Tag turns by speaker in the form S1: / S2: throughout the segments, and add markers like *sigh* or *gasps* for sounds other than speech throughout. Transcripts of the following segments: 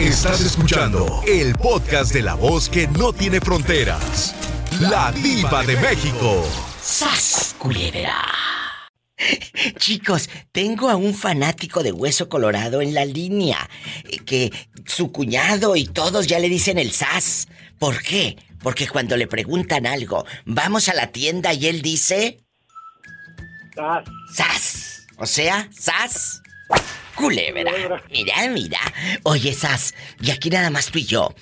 S1: Estás escuchando el podcast de la voz que no tiene fronteras. La diva de México.
S2: ¡Sas, culebra! Chicos, tengo a un fanático de Hueso Colorado en la línea, eh, que su cuñado y todos ya le dicen el sas. ¿Por qué? Porque cuando le preguntan algo, vamos a la tienda y él dice...
S3: Sas.
S2: Sas. O sea, sas. Culebra. Mira, mira. Oye, sas, y aquí nada más tú y yo.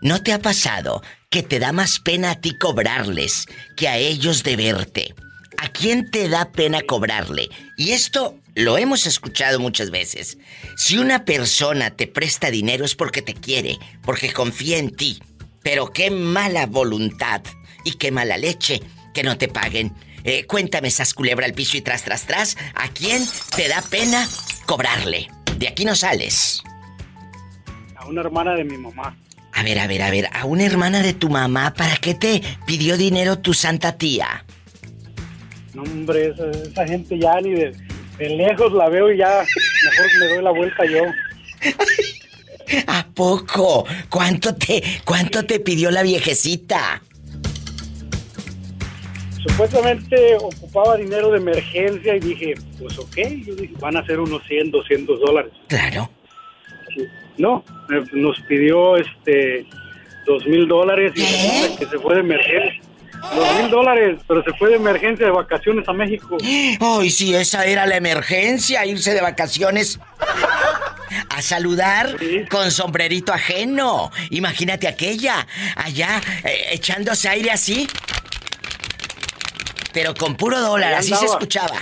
S2: ¿No te ha pasado que te da más pena a ti cobrarles que a ellos de verte? ¿A quién te da pena cobrarle? Y esto lo hemos escuchado muchas veces. Si una persona te presta dinero es porque te quiere, porque confía en ti. Pero qué mala voluntad y qué mala leche que no te paguen. Eh, cuéntame, esas culebra al piso y tras, tras, tras. ¿A quién te da pena cobrarle? De aquí no sales.
S3: A una hermana de mi mamá.
S2: A ver, a ver, a ver, a una hermana de tu mamá, ¿para qué te pidió dinero tu santa tía?
S3: No, hombre, esa, esa gente ya ni de, de lejos la veo y ya mejor me doy la vuelta yo. *laughs*
S2: ¿A poco? ¿Cuánto te, cuánto te pidió la viejecita?
S3: Supuestamente ocupaba dinero de emergencia y dije, pues ok, yo dije, van a ser unos 100, 200 dólares.
S2: Claro.
S3: No, eh, nos pidió este dos mil dólares y resulta que se fue de emergencia. Dos mil dólares, pero se fue de emergencia de vacaciones a México.
S2: Ay, si esa era la emergencia, irse de vacaciones a saludar con sombrerito ajeno. Imagínate aquella, allá, eh, echándose aire así. Pero con puro dólar, así se escuchaba.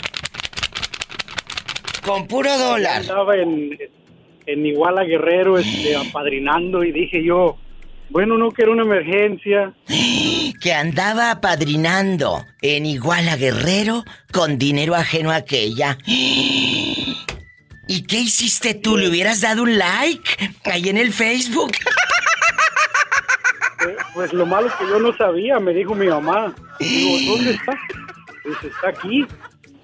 S2: Con puro dólar.
S3: Estaba en, en Iguala Guerrero este, apadrinando y dije yo, bueno, no que era una emergencia.
S2: Que andaba apadrinando en Iguala Guerrero con dinero ajeno a aquella. ¿Y qué hiciste tú? ¿Le hubieras dado un like ahí en el Facebook?
S3: Eh, Pues lo malo es que yo no sabía, me dijo mi mamá. Digo, ¿dónde está? Dice, está aquí.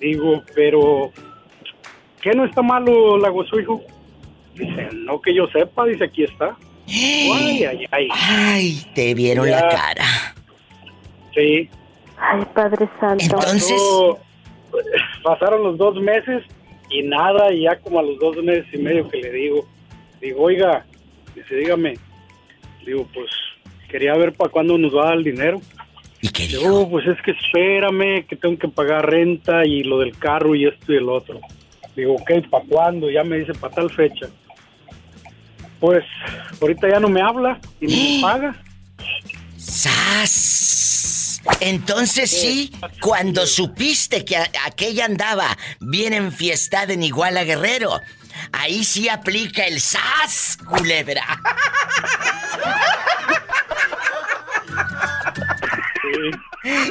S3: Digo, pero ¿qué no está malo, Lago, su hijo? Dice, no que yo sepa, dice, aquí está. Ay, ay, ay.
S2: Ay, te vieron
S3: Ya.
S2: la cara.
S3: Sí.
S4: Ay, Padre Santo.
S2: Entonces,
S3: Pasó- pasaron los dos meses y nada, y ya como a los dos meses y medio que le digo, digo, oiga, dice, dígame, digo, pues quería ver para cuándo nos va a dar el dinero.
S2: ¿Y qué dijo?
S3: "Oh, pues es que espérame, que tengo que pagar renta y lo del carro y esto y el otro. Digo, ok, ¿para cuándo? Ya me dice, para tal fecha. Pues ahorita ya no me habla y ni me *gasps* paga.
S2: ¡Sas! Entonces sí, cuando supiste que aquella andaba bien enfiestada en Iguala Guerrero, ahí sí aplica el sas, culebra. *laughs*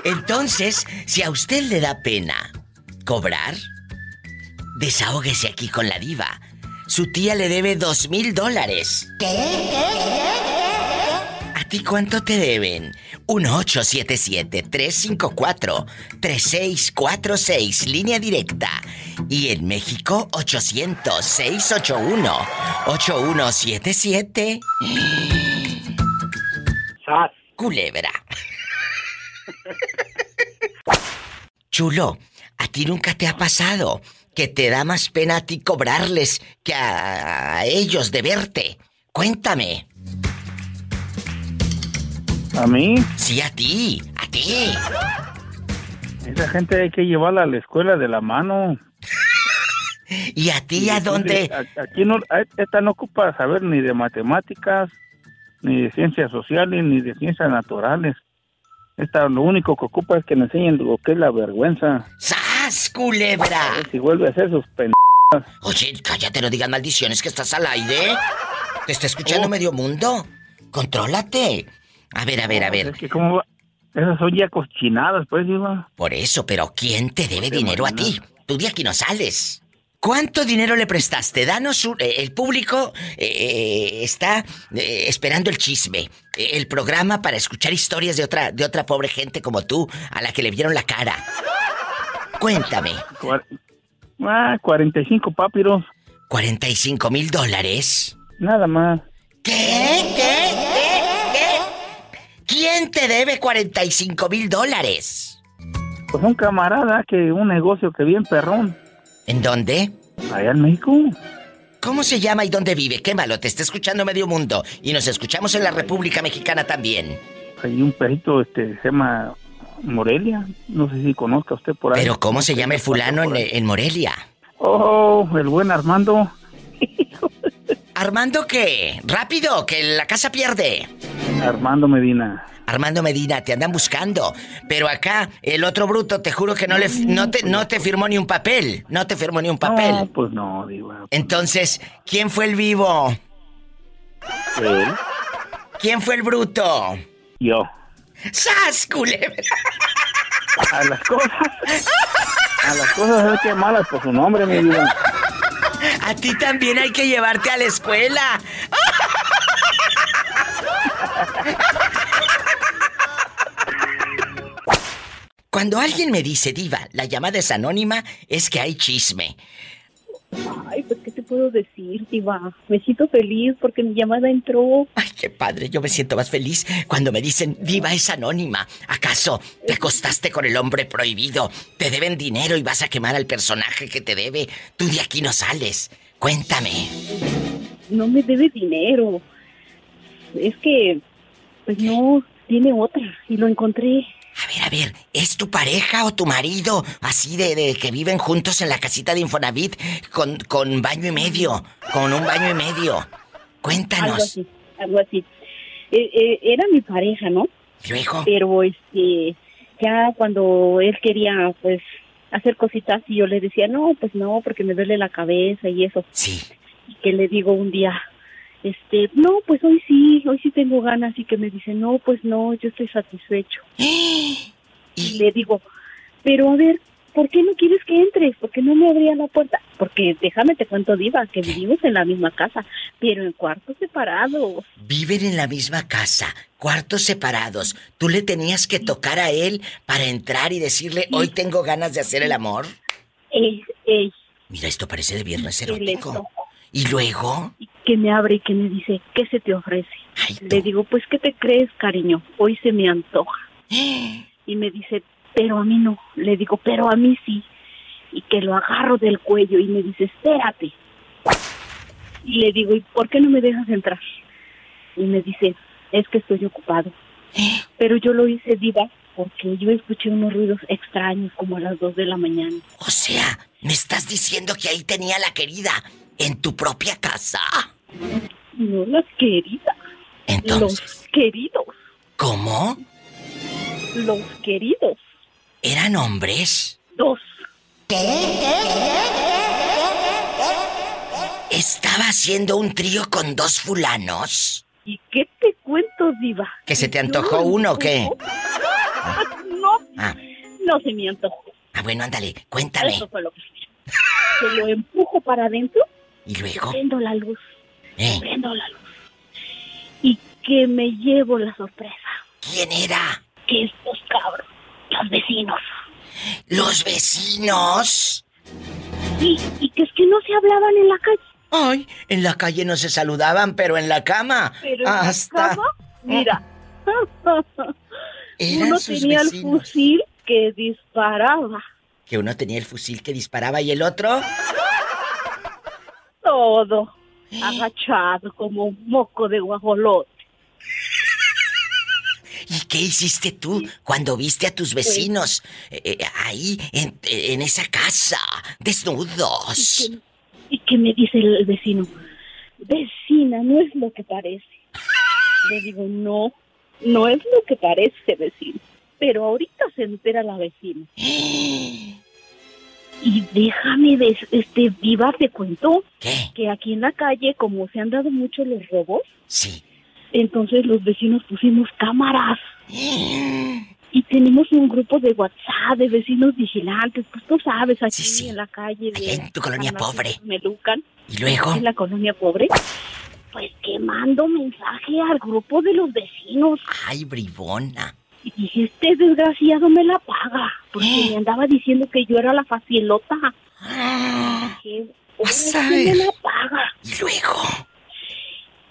S2: Entonces, si a usted le da pena cobrar, desahógese aquí con la diva. Su tía le debe dos mil dólares. ¿A ti cuánto te deben? 1877-354-3646, línea directa. Y en México, 800-681-8177.
S3: Sas.
S2: Culebra. Chulo, ¿a ti nunca te ha pasado que te da más pena a ti cobrarles que a, a ellos de verte? Cuéntame.
S5: A mí,
S2: Sí, a ti, a ti.
S5: esa gente hay que llevarla a la escuela de la mano. *laughs*
S2: ¿Y a ti a dónde?
S5: Aquí no, esta no ocupa saber ni de matemáticas, ni de ciencias sociales, ni de ciencias naturales. Esta lo único que ocupa es que le enseñen lo que es la vergüenza.
S2: ¡Sas, culebra!
S5: Si vuelve a hacer sus pen...
S2: Oye, cállate, no digas maldiciones que estás al aire. Te está escuchando
S5: Oh.
S2: medio mundo. Contrólate. A ver, a ver, a ver.
S5: Es que como va- esas son ya cochinadas, pues, digo.
S2: Por eso, pero ¿quién te debe
S5: De
S2: dinero a ti? Tú de aquí no sales. ¿Cuánto dinero le prestaste? Danos un, eh, el público eh, eh, está esperando el chisme, el programa para escuchar historias de otra de otra pobre gente como tú a la que le vieron la cara. Cuéntame.
S5: Cuar ah, 45 papiros.
S2: 45 mil dólares.
S5: Nada más.
S2: ¿Qué? ¿Qué? ¿Qué? ¿Qué? ¿Quién te debe 45 mil dólares?
S5: Pues un camarada que un negocio que bien perrón.
S2: ¿En dónde?
S5: Allá en México.
S2: ¿Cómo se llama y dónde vive? Qué malo, te está escuchando medio mundo. Y nos escuchamos en la República Mexicana también.
S5: Hay un perrito, este, se llama Morelia. No sé si conozca usted por ahí.
S2: Pero ¿cómo se llama el fulano en, en Morelia?
S5: Oh, el buen Armando.
S2: ¿Armando qué? Rápido, que la casa pierde.
S5: Armando Medina.
S2: Armando Medina, te andan buscando. Pero acá, el otro bruto, te juro que no, le, no, te, no te firmó ni un papel. No te firmó ni un papel.
S5: No, pues no, digo.
S2: Entonces, ¿quién fue el vivo?
S5: Él.
S2: ¿Quién fue el bruto?
S5: Yo.
S2: ¡Sas, culebra!
S5: A las cosas. A las cosas hay que malas por su nombre, mi vida.
S2: A ti también hay que llevarte a la escuela. Cuando alguien me dice, Diva, la llamada es anónima, es que hay chisme.
S4: Ay, pues, ¿qué te puedo decir, Diva? Me siento feliz porque mi llamada entró.
S2: Ay, qué padre, yo me siento más feliz cuando me dicen, Diva es anónima. ¿Acaso te acostaste con el hombre prohibido? ¿Te deben dinero y vas a quemar al personaje que te debe? Tú de aquí no sales. Cuéntame.
S4: No me debe dinero. Es que, pues no, tiene otra y lo encontré.
S2: A ver, a ver, ¿es tu pareja o tu marido? Así de, de que viven juntos en la casita de Infonavit con, con baño y medio, con un baño y medio. Cuéntanos.
S4: Algo así, algo así. Eh, eh, era mi pareja, ¿no?
S2: Luego.
S4: Pero este, ya cuando él quería, pues, hacer cositas y yo le decía, no, pues no, porque me duele la cabeza y eso.
S2: Sí.
S4: Y que le digo un día, este, no, pues hoy sí, hoy sí tengo ganas y que me dice, no, pues no, yo estoy satisfecho. *gasps* Y le digo, pero a ver, ¿por qué no quieres que entres? ¿Por qué no me abría la puerta? Porque déjame te cuento, Diva, que vivimos en la misma casa, pero en cuartos separados.
S2: Viven en la misma casa, cuartos separados. ¿Tú le tenías que tocar a él para entrar y decirle, hoy tengo ganas de hacer el amor? Mira, esto parece de viernes erótico. ¿Y luego?
S4: Que me abre y que me dice, ¿qué se te ofrece?
S2: Ay.
S4: Le digo, pues, ¿qué te crees, cariño? Hoy se me antoja. *gasps* Y me dice, pero a mí no. Le digo, pero a mí sí. Y que lo agarro del cuello y me dice, espérate. Y le digo, ¿y por qué no me dejas entrar? Y me dice, es que estoy ocupado. *gasps* Pero yo lo hice diva porque yo escuché unos ruidos extraños como a las dos de la mañana.
S2: O sea, ¿me estás diciendo que ahí tenía la querida en tu propia casa?
S4: No las queridas,
S2: Entonces,
S4: los queridos,
S2: ¿cómo?
S4: los queridos,
S2: ¿Eran hombres?
S4: dos.
S2: ¿Estaba haciendo un trío con dos fulanos?
S4: ¿Y qué te cuento, diva?
S2: ¿Que se te antojó uno o qué? *laughs*
S4: No,
S2: Ah,
S4: no se me antojó.
S2: ah, bueno, ándale, cuéntame.
S4: Eso fue lo que. Que lo empujo para adentro,
S2: ¿Y luego?
S4: prendo la luz,
S2: ¿Eh?
S4: prendo la luz. Y que me llevo la sorpresa.
S2: ¿Quién era?
S4: Que estos cabros, los vecinos.
S2: ¿Los vecinos?
S4: Y, y que es que no se hablaban en la calle.
S2: Ay, en la calle no se saludaban, pero en la cama.
S4: Pero en
S2: Hasta.
S4: la cama, mira. *laughs* Uno tenía el fusil que disparaba.
S2: Que uno tenía el fusil que disparaba y el otro.
S4: Todo agachado como un moco de guajolote.
S2: ¿Y qué hiciste tú cuando viste a tus vecinos eh, eh, ahí en, en esa casa, desnudos?
S4: Y que, y que me dice el vecino, vecina, no es lo que parece. Le digo, no, no es lo que parece, vecino. Pero ahorita se entera la vecina. *gasps* Y déjame, de, este, viva, te cuento
S2: ¿Qué?
S4: que aquí en la calle, como se han dado mucho los robos,
S2: Sí.
S4: entonces los vecinos pusimos cámaras. *gasps* Y tenemos un grupo de WhatsApp de vecinos vigilantes, pues tú sabes, aquí
S2: Sí, sí.
S4: en la calle. De
S2: en tu colonia pobre.
S4: Melucan,
S2: ¿Y luego?
S4: en la colonia pobre. Pues que mando mensaje al grupo de los vecinos.
S2: Ay, bribona.
S4: Y dije, este desgraciado me la paga. Porque me andaba diciendo que yo era la facilota. Dije,
S2: Vas
S4: "Ahora
S2: a
S4: sí me la paga.
S2: ¿Y luego?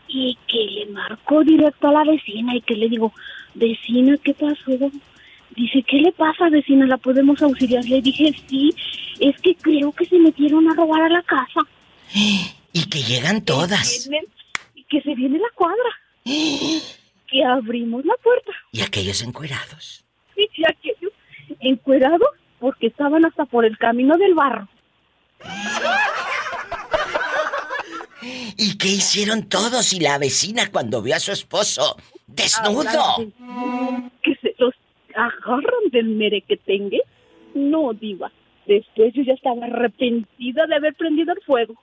S4: Y que le marcó directo a la vecina y que le digo, vecina, ¿qué pasó? Dice, ¿qué le pasa, vecina? ¿La podemos auxiliar? Le dije, sí, es que creo que se metieron a robar a la casa. *gasps*
S2: Y que llegan todas.
S4: Y que se viene la cuadra. *gasps* Que abrimos la puerta.
S2: Y aquellos encuerados.
S4: Sí, y aquellos encuerados porque estaban hasta por el camino del barro.
S2: ¿Y qué hicieron todos y la vecina cuando vio a su esposo desnudo?
S4: Que se los agarran del merequetengue. No, diva. Después yo ya estaba arrepentida de haber prendido el fuego.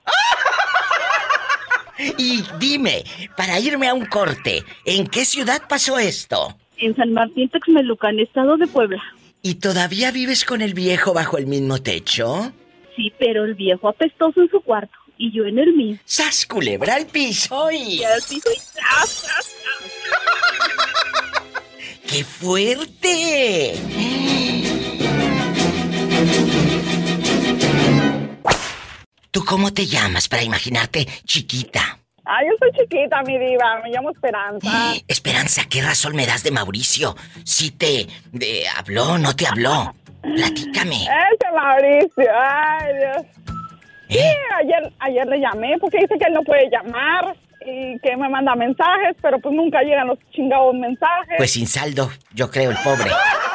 S2: Y dime, para irme a un corte, ¿en qué ciudad pasó esto?
S4: En San Martín Texmelucan, estado de Puebla.
S2: ¿Y todavía vives con el viejo bajo el mismo techo?
S4: Sí, pero el viejo apestoso en su cuarto y yo en el mío.
S2: ¡Sas culebra al piso y...
S4: así soy. *laughs*
S2: ¡Qué fuerte! ¿Tú cómo te llamas para imaginarte chiquita?
S6: Ah, yo soy chiquita, mi diva. Me llamo Esperanza.
S2: Esperanza, ¿qué razón me das de Mauricio? Si te habló, no te habló. Platícame.
S6: Ese Mauricio, ay Dios. Sí, ¿Eh? ayer, ayer le llamé porque dice que él no puede llamar y que me manda mensajes, pero pues nunca llegan los chingados mensajes.
S2: Pues sin saldo, yo creo, el pobre. *laughs*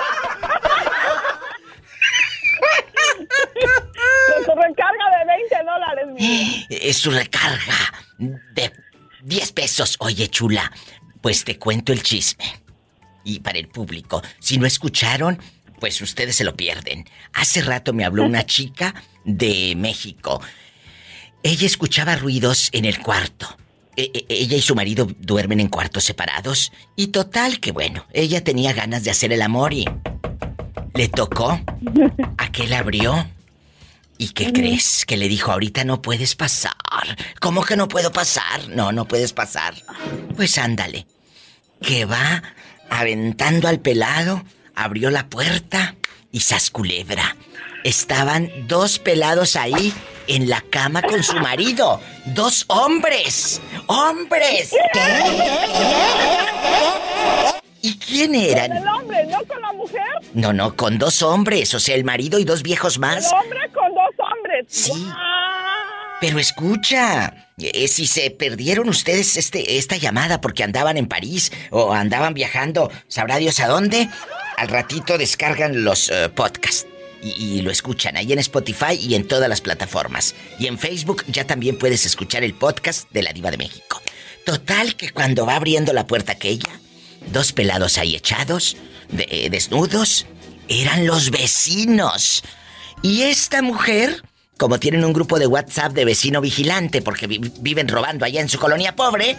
S2: *laughs*
S6: su recarga de 20 dólares.
S2: Es su recarga de 10 pesos. Oye, chula, pues te cuento el chisme. Y para el público, si no escucharon, pues ustedes se lo pierden. Hace rato me habló una *laughs* chica de México. Ella escuchaba ruidos en el cuarto. E, e, ella y su marido duermen en cuartos separados. Y total que bueno, ella tenía ganas de hacer el amor y... Le tocó. *laughs* Aquel abrió ¿Y qué crees? Que le dijo, ahorita no puedes pasar. ¿Cómo que no puedo pasar? No, no puedes pasar. Pues ándale. Que va aventando al pelado, abrió la puerta y sasculebra. Estaban dos pelados ahí en la cama con su marido. Dos hombres. ¡Hombres! ¿Y quién eran?
S6: Con el hombre, no con la mujer.
S2: No, no, con dos hombres, o sea, el marido y dos viejos más.
S6: El hombre con
S2: Sí. Pero escucha, eh, si se perdieron ustedes este, esta llamada porque andaban en París o andaban viajando, sabrá Dios a dónde, al ratito descargan los eh, podcasts y, lo escuchan ahí en Spotify y en todas las plataformas. Y en Facebook ya también puedes escuchar el podcast de la Diva de México. Total que cuando va abriendo la puerta aquella, dos pelados ahí echados, de, desnudos, eran los vecinos. Y esta mujer, como tienen un grupo de WhatsApp de vecino vigilante porque viven robando allá en su colonia pobre,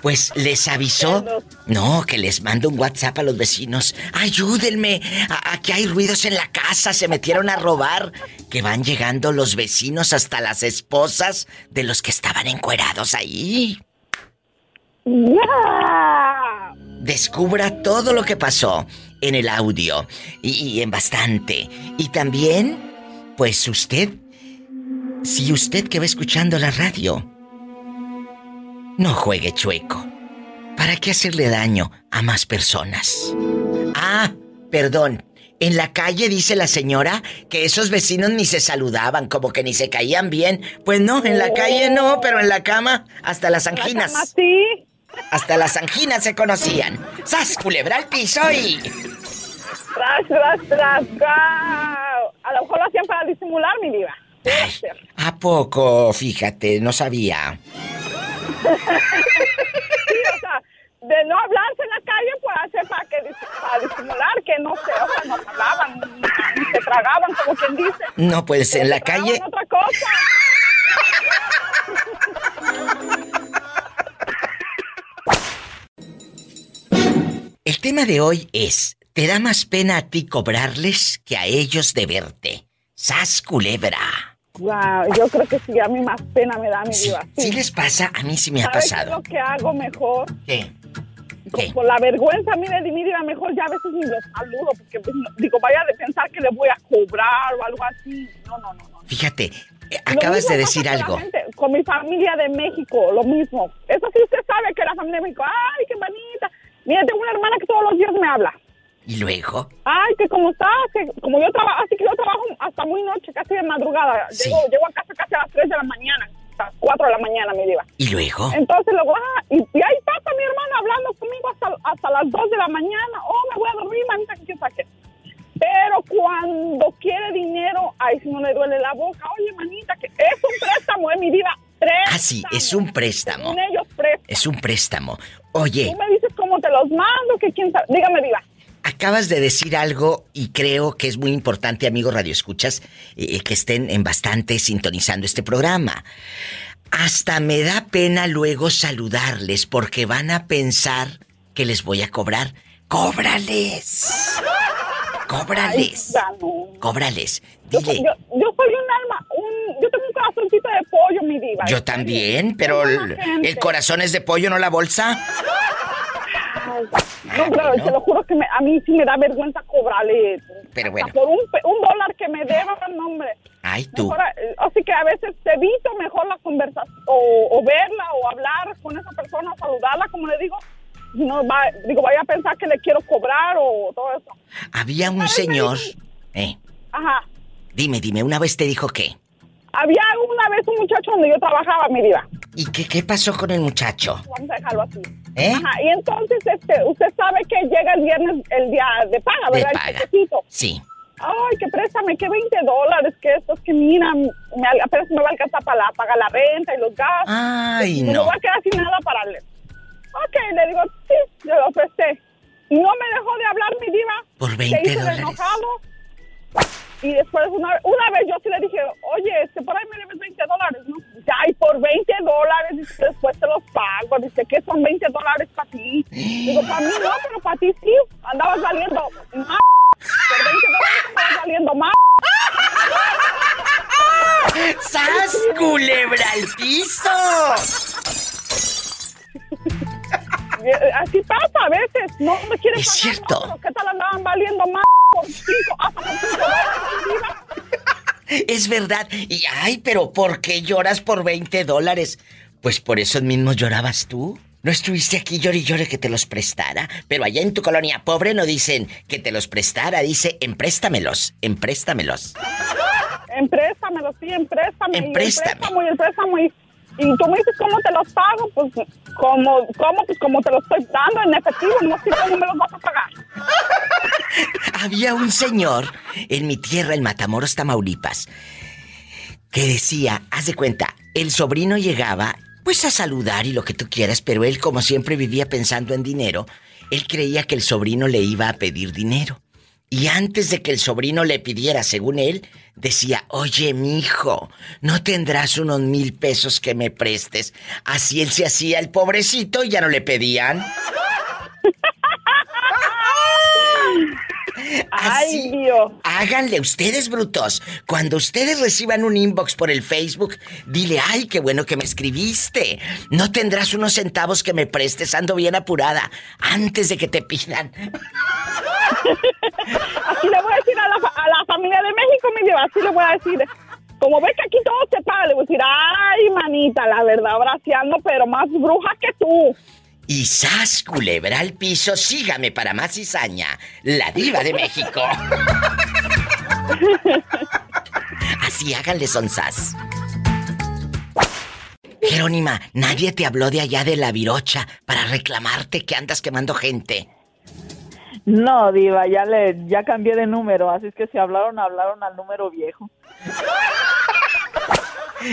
S2: pues les avisó, no, que les mando un WhatsApp a los vecinos, ayúdenme, aquí hay ruidos en la casa, se metieron a robar, que van llegando los vecinos hasta las esposas de los que estaban encuerados ahí. Descubra todo lo que pasó en el audio y, en bastante. Y también, pues usted, si usted que va escuchando la radio, no juegue chueco. ¿Para qué hacerle daño a más personas? Ah, perdón. En la calle dice la señora que esos vecinos ni se saludaban, como que ni se caían bien. Pues no, en la calle no, pero en la cama hasta las anginas.
S6: ¿La sí?
S2: Hasta las anginas se conocían. ¡Sas, culebra al piso y...
S6: Tras, tras, tras, A lo mejor lo hacían para disimular, mi diva.
S2: ¿A poco? Fíjate, no sabía.
S6: sí, o sea, de no hablarse en la calle, pues hacer para, que, para disimular que no se, o sea, no hablaban, se tragaban, como quien dice.
S2: No, pues en la calle...
S6: otra cosa.
S2: El tema de hoy es, ¿te da más pena a ti cobrarles que a ellos de verte? ¡Sas culebra!
S6: Wow, yo creo que sí, a mí más pena me da mi
S2: sí,
S6: vida.
S2: Sí. les pasa? A mí sí me ha pasado.
S6: Qué es lo que hago mejor?
S2: ¿Qué?
S6: ¿Qué? Por la vergüenza, mire, mi vida mejor ya a veces ni los saludo, porque pues, digo, vaya de pensar que le voy a cobrar o algo así. No, no, no. no.
S2: Fíjate, eh, acabas de decir algo.
S6: con mi familia de México, lo mismo. Eso sí usted sabe que la familia de México, ay, qué bonita Mira, tengo una hermana que todos los días me habla.
S2: ¿Y luego?
S6: Ay, que como está, que como yo trabajo, así que yo trabajo hasta muy noche, casi de madrugada.
S2: Sí.
S6: Llego, llego a casa casi a las 3 de la mañana, hasta las 4 de la mañana, mi diva.
S2: ¿Y luego?
S6: Entonces luego, ah, y, y ahí pasa mi hermano hablando conmigo hasta, hasta las 2 de la mañana. Oh, me voy a dormir, manita, que saque. Pero cuando quiere dinero, ahí sí no le duele la boca. Oye, manita, que es un préstamo, eh, mi diva. Préstamo.
S2: Ah, sí, es un préstamo.
S6: Ellos, préstamo.
S2: Es un préstamo. Oye,
S6: Tú me dices cómo te los mando, que quién sabe. Dígame, diva.
S2: Acabas de decir algo y creo que es muy importante, amigos radioescuchas, eh, que estén en bastante sintonizando este programa. Hasta me da pena luego saludarles porque van a pensar que les voy a cobrar. ¡Cóbrales! ¡Cóbrales! ¡Cóbrales! Dile,
S6: yo, yo soy un alma, un, yo tengo un corazoncito de pollo, mi diva.
S2: yo también, pero el, el corazón es de pollo, no la bolsa.
S6: Ay, No, pero
S2: bueno.
S6: te lo juro que me- a mí sí me da vergüenza cobrarle.
S2: Pero bueno.
S6: Por un, dólar que me deban, no, hombre.
S2: Ay, tú.
S6: Mejor, eh, así que a veces te evito mejor la conversación, o, o verla, o hablar con esa persona, saludarla, como le digo. No, va, digo, vaya a pensar que le quiero cobrar o todo eso.
S2: Había un señor. Eh,
S6: Ajá.
S2: dime, dime, una vez te dijo qué.
S6: Había una vez un muchacho donde yo trabajaba, mi diva.
S2: ¿Y qué, qué pasó con el muchacho?
S6: Vamos a dejarlo así.
S2: ¿Eh?
S6: Ajá, y entonces este, usted sabe que llega el viernes, el día de paga,
S2: De
S6: ¿verdad? El
S2: paga. Sí.
S6: Ay, que préstame, que 20 dólares, que esto es que mira, me, apenas me va a alcanzar para la, pagar la renta y los gastos.
S2: Ay,
S6: me
S2: no.
S6: voy a quedar sin nada para darle. Ok, le digo, sí, yo lo presté. Y no me dejó de hablar mi diva.
S2: Por 20
S6: Se hizo el
S2: dólares.
S6: enojado. Y después una, una vez yo sí le dije, oye, este, por ahí me debes 20 dólares, ¿no? Ay, por 20 dólares, dice, después te los pago. Dice, ¿qué son 20 dólares para ti? Digo, para mí no, pero para ti sí. Andabas valiendo más. Por 20 dólares andabas valiendo más.
S2: ¡Sas, culebra al piso! *laughs*
S6: Eh, Así pasa a veces. No me quieren
S2: Es
S6: pagar
S2: cierto.
S6: pero ¿Qué tal andaban valiendo más por 5, hasta por 5 dólares? diva?
S2: Es verdad. Y ay, pero ¿por qué lloras por 20 dólares? Pues por eso mismo llorabas tú. ¿No estuviste aquí llore y llore que te los prestara? Pero allá en tu colonia pobre no dicen que te los prestara, dice empréstamelos, empréstamelos.
S6: Empréstamelo, sí, empréstame. y
S2: Empréstame.
S6: y el préstamo. Y, y tú me dices, ¿cómo te los pago? Pues, como, ¿cómo? Pues como te los estoy dando en efectivo, no sé cómo me los vas a pagar. *laughs*
S2: Había un señor en mi tierra, en Matamoros, Tamaulipas, que decía, haz de cuenta, el sobrino llegaba pues a saludar y lo que tú quieras, pero él como siempre vivía pensando en dinero, él creía que el sobrino le iba a pedir dinero. Y antes de que el sobrino le pidiera, según él, decía, oye, mi hijo, ¿no tendrás unos mil pesos que me prestes? Así él se hacía el pobrecito y ya no le pedían. *laughs*
S6: Ay,
S2: Así.
S6: Dios.
S2: Háganle ustedes, brutos. Cuando ustedes reciban un inbox por el Facebook, dile, ay, qué bueno que me escribiste. No tendrás unos centavos que me prestes, ando bien apurada, antes de que te pidan. *laughs*
S6: Así le voy a decir a la, fa- a la familia de México, mi Dios, así le voy a decir. Como ve que aquí todo se paga, le voy a decir, ay, manita, la verdad, braceando, pero más bruja que tú.
S2: Y sas, culebra al piso, sígame para más cizaña, la diva de México. *laughs* Así háganle son sas. Jerónima, nadie te habló de allá de la virocha para reclamarte que andas quemando gente.
S7: No, Diva, ya le ya cambié de número, así es que si hablaron, hablaron al número viejo.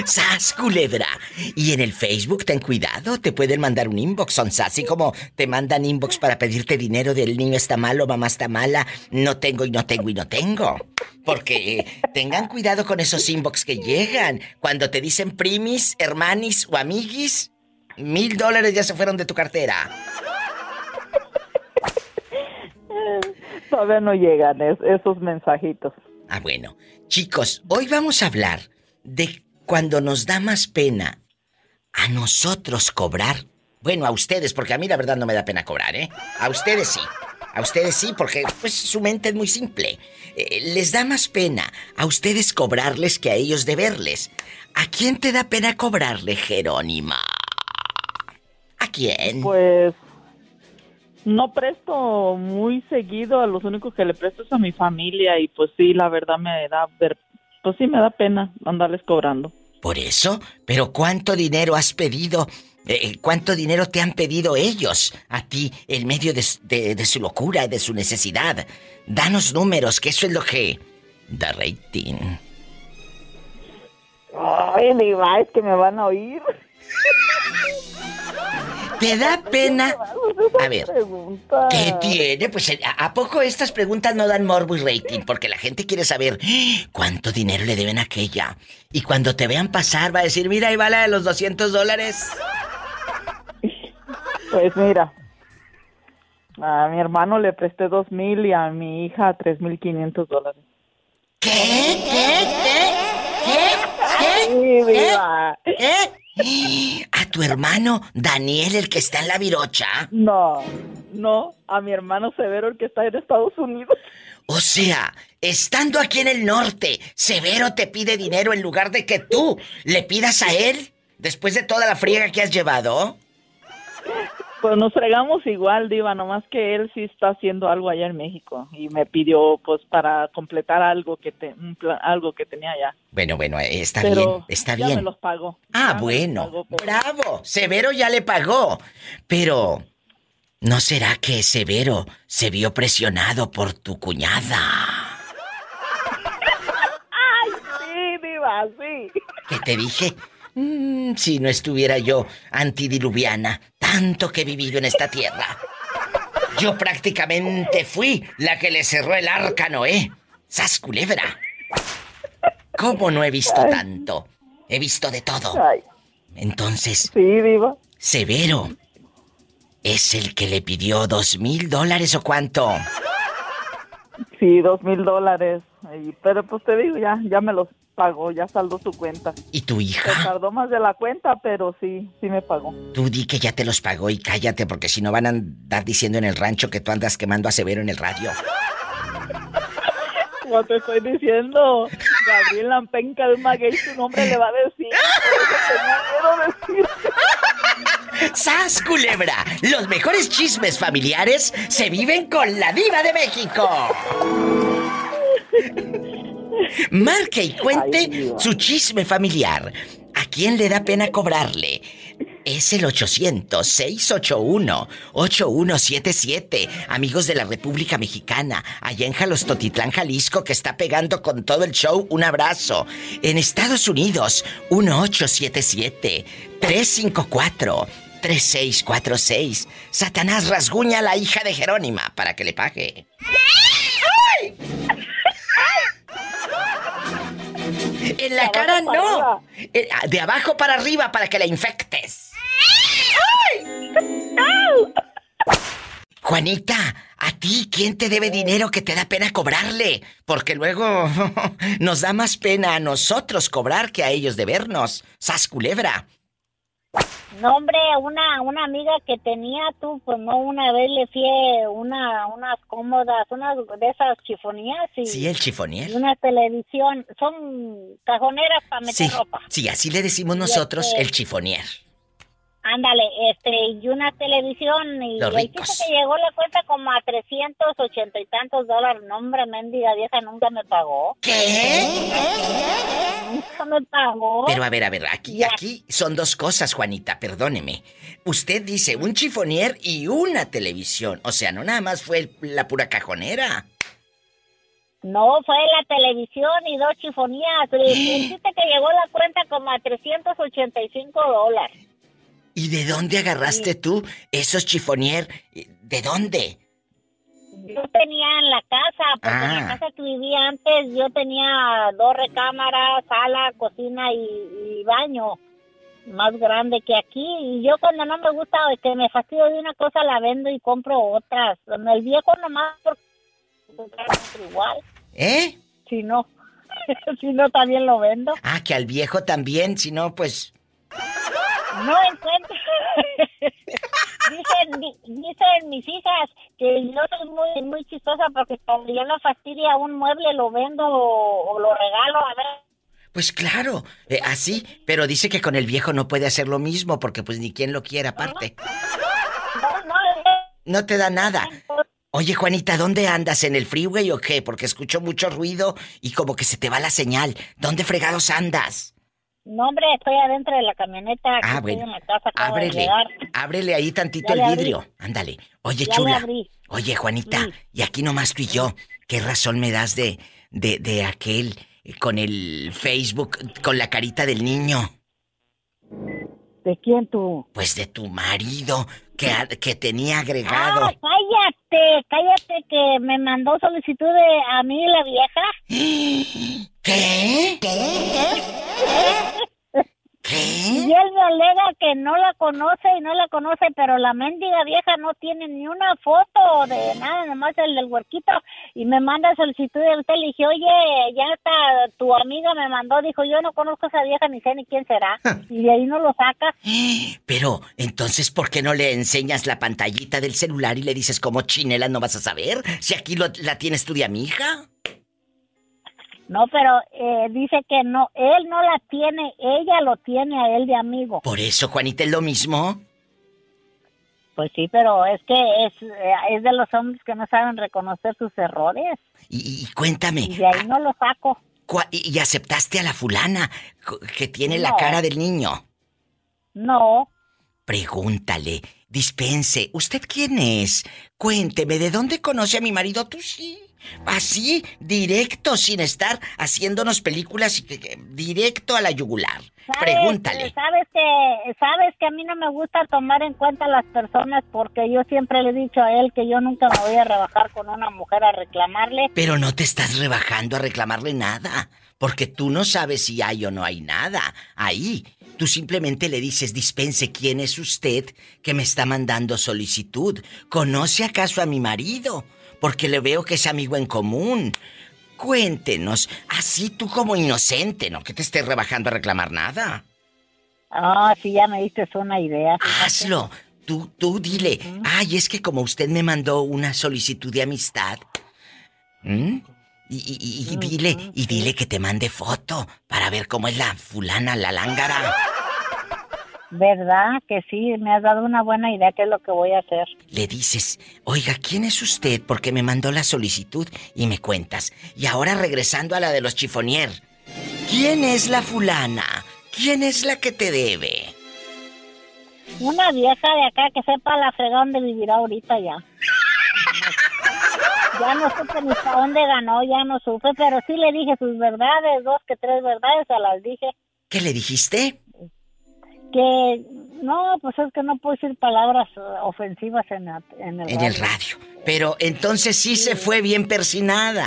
S2: ¡Sas, culebra! Y en el Facebook, ten cuidado, te pueden mandar un inbox, son así como te mandan inbox para pedirte dinero del niño está malo, mamá está mala, no tengo y no tengo y no tengo. Porque tengan cuidado con esos inbox que llegan. Cuando te dicen primis, hermanis o amiguis, mil dólares ya se fueron de tu cartera. *laughs*
S7: Todavía no llegan es- esos mensajitos.
S2: Ah, bueno. Chicos, hoy vamos a hablar de cuando nos da más pena a nosotros cobrar. Bueno, a ustedes, porque a mí la verdad no me da pena cobrar, ¿eh? A ustedes sí. A ustedes sí, porque pues su mente es muy simple. Eh, les da más pena a ustedes cobrarles que a ellos deberles. ¿A quién te da pena cobrarle, Jerónima? ¿A quién?
S7: Pues no presto muy seguido, a los únicos que le presto es a mi familia y pues sí, la verdad me da, ver- pues sí me da pena andarles cobrando.
S2: Por eso, pero ¿cuánto dinero has pedido? Eh, ¿Cuánto dinero te han pedido ellos a ti en medio de, de- de su locura y de su necesidad? Danos números, que eso es lo que da rating.
S7: Ay, Diva, es que me van a oír. *laughs*
S2: ¿Te da pena? A ver. ¿qué tiene? Pues ¿a a poco estas preguntas no dan morbo y rating? Porque la gente quiere saber ¡Ah! cuánto dinero le deben a aquella. Y cuando te vean pasar va a decir, mira, ahí va la de los 200 dólares.
S7: Pues mira, a mi hermano le presté dos mil y a mi hija tres mil quinientos dólares.
S2: ¿Qué? ¿Qué? ¿Qué? ¿Qué? ¿Qué?
S7: Sí, Diva. *gasps*
S2: ¿A tu hermano Daniel, el que está en la virocha?
S7: No, no, a mi hermano Severo, el que está en Estados Unidos.
S2: O sea, estando aquí en el norte, Severo te pide dinero en lugar de que tú le pidas a él después de toda la friega que has llevado.
S7: Pues nos fregamos igual, Diva, nomás que él sí está haciendo algo allá en México y me pidió, pues, para completar algo que te, plan- algo que tenía allá.
S2: Bueno, bueno, eh, está
S7: Pero
S2: bien, está
S7: ya
S2: bien.
S7: me los pagó.
S2: Ah,
S7: Ya
S2: bueno,
S7: pagó,
S2: bravo. Severo ya le pagó. Pero, ¿no será que Severo se vio presionado por tu cuñada? *laughs*
S7: Sí, Diva, sí.
S2: Que te dije, "Mm, si no estuviera yo antidiluviana, tanto que he vivido en esta tierra. Yo prácticamente fui la que le cerró el arca a Noé. ¡Sas culebra! ¿Cómo no he visto tanto? He visto de todo.
S7: Ay,
S2: Entonces,
S7: sí, Diva.
S2: Severo es el que le pidió dos mil dólares o cuánto.
S7: Sí, dos mil dólares. Pero pues te digo, ya, ya me los pagó, ya saldó su cuenta.
S2: ¿Y tu
S7: Se
S2: hija?
S7: tardó más de la cuenta, pero sí, sí me pagó.
S2: Tú di que ya te los pagó y cállate porque si no van a andar diciendo en el rancho que tú andas quemando a Severo en el radio. *laughs*
S7: Como te estoy diciendo, Gabriel Lampenca de Maguey, su nombre le va a decir. Por eso tenía miedo decir.
S2: ¡Sas, culebra! Los mejores chismes familiares se viven con la diva de México. *laughs* Marque y
S7: Ay,
S2: cuente su chisme familiar. ¿A quién le da pena cobrarle? Es el 800-681-8177. Amigos de la República Mexicana, allá en Jalostotitlán, Jalisco, que está pegando con todo el show, un abrazo. En Estados Unidos, 1877-354-3646. Satanás rasguña a la hija de Jerónima para que le pague. *laughs* En la cara no. Eh, ah, De abajo para arriba para que la infectes. Juanita, ¿a ti quién te debe dinero que te da pena cobrarle? Porque luego *laughs* nos da más pena a nosotros cobrar que a ellos debernos. ¡Sas culebra!
S8: No, hombre, una, una amiga que tenía tú, pues no, una vez le fui una, unas cómodas, unas de esas chifonías y,
S2: Sí, el
S8: y
S2: chifonier.
S8: una televisión. Son cajoneras para meter
S2: Sí,
S8: ropa.
S2: sí, así le decimos nosotros
S8: este-
S2: el chifonier.
S8: Ándale, este, y una televisión y el que llegó la cuenta como a 380 y tantos dólares. No, hombre, mendiga vieja, nunca me pagó.
S2: ¿Qué?
S8: Nunca me pagó.
S2: Pero a ver, a ver, aquí,
S8: Ya.
S2: aquí son dos cosas, Juanita, perdóneme. Usted dice un chifonier y una televisión. O sea, no nada más fue la pura cajonera.
S8: No, fue la televisión y dos chifonías. Dijiste que llegó la cuenta como a 385 dólares.
S2: ¿Y de dónde agarraste tú esos chifonier? ¿De dónde?
S8: Yo tenía en la casa, porque en
S2: Ah.
S8: la casa que vivía antes yo tenía dos recámaras, sala, cocina y, y baño más grande que aquí. Y yo cuando no me gusta o que me fastidio de una cosa la vendo y compro otras. El viejo nomás porque igual.
S2: ¿Eh?
S8: Si no, *laughs* si no también lo vendo.
S2: Ah, que al viejo también, si no, pues...
S8: No encuentro. *laughs* dicen, di- dicen mis hijas que yo soy muy muy chistosa porque cuando yo no fastidia un mueble lo vendo o, o lo regalo a ver.
S2: Pues claro, eh, así, pero dice que con el viejo no puede hacer lo mismo porque pues ni quien lo quiera aparte.
S8: No, no,
S2: No te da nada. Oye, Juanita, ¿dónde andas? ¿En el freeway o qué? Porque escucho mucho ruido y como que se te va la señal. ¿Dónde fregados andas?
S8: No, hombre, estoy adentro de la camioneta.
S2: Ah,
S8: estoy
S2: bueno.
S8: en la casa, acabo de
S2: Ábrele, ábrele ahí tantito
S8: Ya
S2: el vidrio. Ándale. Oye,
S8: Ya
S2: chula. Oye, Juanita,
S8: Sí.
S2: y aquí nomás tú y yo. ¿Qué razón me das de, de, de aquel eh, con el Facebook, con la carita del niño?
S8: ¿De quién tú?
S2: Pues de tu marido, que, que tenía agregado.
S8: Ah, cállate, cállate que me mandó solicitud de a mí la vieja. *gasps*
S2: ¿Qué?
S8: Y
S2: ¿Qué?
S8: Él me alega que no la conoce y no la conoce, pero la mendiga vieja no tiene ni una foto de nada, nomás el del huerquito. Y me manda solicitud de usted. Le dije, oye, ya está, tu amiga me mandó. Dijo, yo no conozco a esa vieja ni sé ni quién será. *laughs* Y de ahí no lo saca.
S2: Pero, entonces, ¿por qué no le enseñas la pantallita del celular y le dices cómo chinela no vas a saber? Si aquí lo- la tienes tú de amiga.
S8: No, pero eh, dice que no, él no la tiene, ella lo tiene a él de amigo.
S2: Por eso, Juanita, es lo mismo.
S8: Pues sí, pero es que es, eh, es de los hombres que no saben reconocer sus errores.
S2: Y, y cuéntame,
S8: Y de ahí no lo saco.
S2: ¿cua- y, aceptaste a la fulana que tiene la cara del niño?
S8: No,
S2: Pregúntale, dispense, ¿usted quién es? Cuénteme, ¿de dónde conoce a mi marido? Tú sí. Así, directo, sin estar haciéndonos películas, y que- directo a la yugular.
S8: ¿Sabes,
S2: Pregúntale.
S8: Sabes que, sabes que a mí no me gusta tomar en cuenta a las personas porque yo siempre le he dicho a él que yo nunca me voy a rebajar con una mujer a reclamarle.
S2: Pero no te estás rebajando a reclamarle nada, porque tú no sabes si hay o no hay nada. Ahí, tú simplemente le dices, dispense, ¿quién es usted que me está mandando solicitud? ¿Conoce acaso a mi marido? Porque le veo que es amigo en común. Cuéntenos, así tú como inocente, no que te estés rebajando a reclamar nada.
S8: Ah, sí, ya me diste una idea. fíjate.
S2: Hazlo. Tú, tú dile, ay, es que como usted me mandó una solicitud de amistad. ¿m? Y, y- y- y dile, y dile que te mande foto para ver cómo es la fulana, la lángara.
S8: ¿Verdad? Que sí, me has dado una buena idea, que es lo que voy a hacer.
S2: Le dices, oiga, ¿quién es usted? Porque me mandó la solicitud y me cuentas. Y ahora regresando a la de los chifonier. ¿Quién es la fulana? ¿Quién es la que te debe?
S8: Una vieja de acá que sepa la fregada dónde vivirá ahorita ya. Ya no supe ni para dónde ganó, ya no supe, pero sí le dije sus verdades, dos que tres verdades, se las dije.
S2: ¿Qué le dijiste?
S8: Que no, pues es que no puedo decir palabras eh, ofensivas en, la- en el
S2: En el radio. Pero entonces sí se fue bien persinada.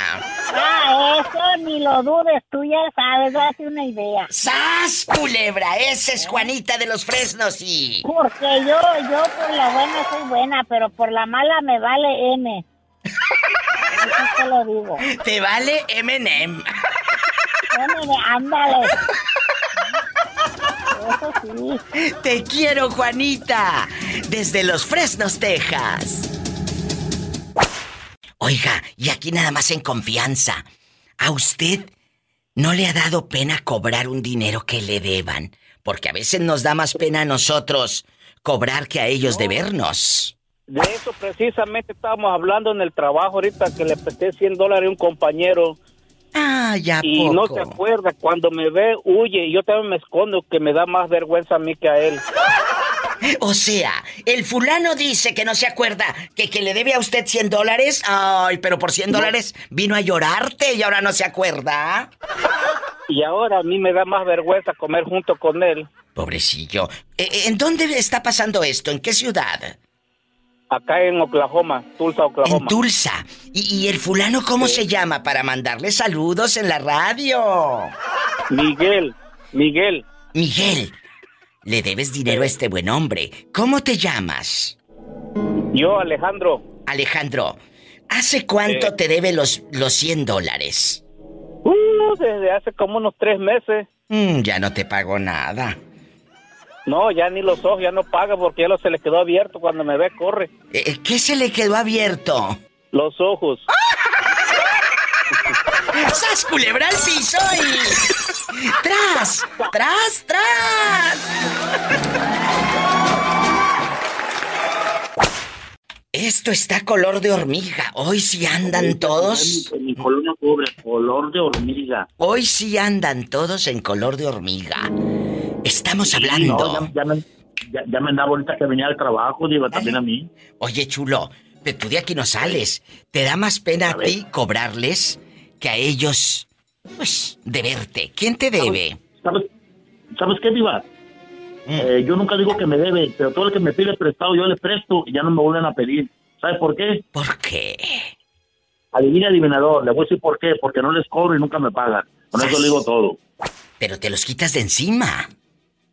S8: Ah, eso ni lo dudes, tú ya sabes, date una idea.
S2: ¡Sas, culebra! Esa es Juanita de los Fresnos y...
S8: Porque yo, yo por la buena soy buena, pero por la mala me vale M. Eso te lo digo.
S2: Te vale M&M.
S8: Ándale. *laughs*
S2: Te quiero, Juanita. Desde los Fresnos, Texas. Oiga, y aquí nada más en confianza. ¿A usted no le ha dado pena cobrar un dinero que le deban? Porque a veces nos da más pena a nosotros cobrar que a ellos debernos.
S5: De eso precisamente estábamos hablando en el trabajo ahorita que le presté 100 dólares a un compañero
S2: Ah, ya
S5: y no se acuerda. Cuando me ve, huye y yo también me escondo que me da más vergüenza a mí que a él.
S2: O sea, el fulano dice que no se acuerda que, que le debe a usted 100 dólares. Ay, pero por 100 dólares vino a llorarte y ahora no se acuerda.
S5: Y ahora a mí me da más vergüenza comer junto con él.
S2: Pobrecillo. Eh, eh, ¿En dónde está pasando esto? ¿En qué ciudad?
S5: Acá en Oklahoma, Tulsa, Oklahoma.
S2: En Tulsa. ¿Y, y el fulano cómo se llama para mandarle saludos en la radio?
S5: Miguel, Miguel,
S2: Miguel, le debes dinero a este buen hombre. ¿Cómo te llamas?
S5: yo Alejandro.
S2: Alejandro, ¿hace cuánto
S5: Eh.
S2: te debe los, los 100 dólares?
S5: Uh, desde hace como unos tres meses.
S2: Mm, ya no te pago nada.
S5: No, ya ni los ojos, ya no paga porque ya lo se le quedó abierto. Cuando me ve, corre.
S2: Eh, ¿Qué se le quedó abierto?
S5: Los ojos. *laughs*
S2: ¡Sas culebra al piso y... ¡Tras! ¡Tras, tras! Esto está color de hormiga. Hoy sí andan todos.
S9: En mi colonia pobre, color de hormiga.
S2: Hoy sí andan todos en color de hormiga. Estamos hablando.
S9: no, ya, ya me, ya, ya me andaba ahorita que venía al trabajo, digo, también a mí.
S2: Oye, chulo, pero tú de aquí no sales. ¿Te da más pena a ti cobrarles que a ellos, pues, deberte? ¿Quién te debe?
S9: ¿Sabes, ¿sabes qué, Diva?
S2: Mm.
S9: Eh, yo nunca digo que me debe, pero todo el que me pide prestado yo le presto y ya no me vuelven a pedir. ¿Sabes por qué?
S2: ¿Por qué?
S9: Adivina, adivinador. Le voy a decir por qué. Porque no les cobro y nunca me pagan. Con eso le digo todo.
S2: Pero te los quitas de encima.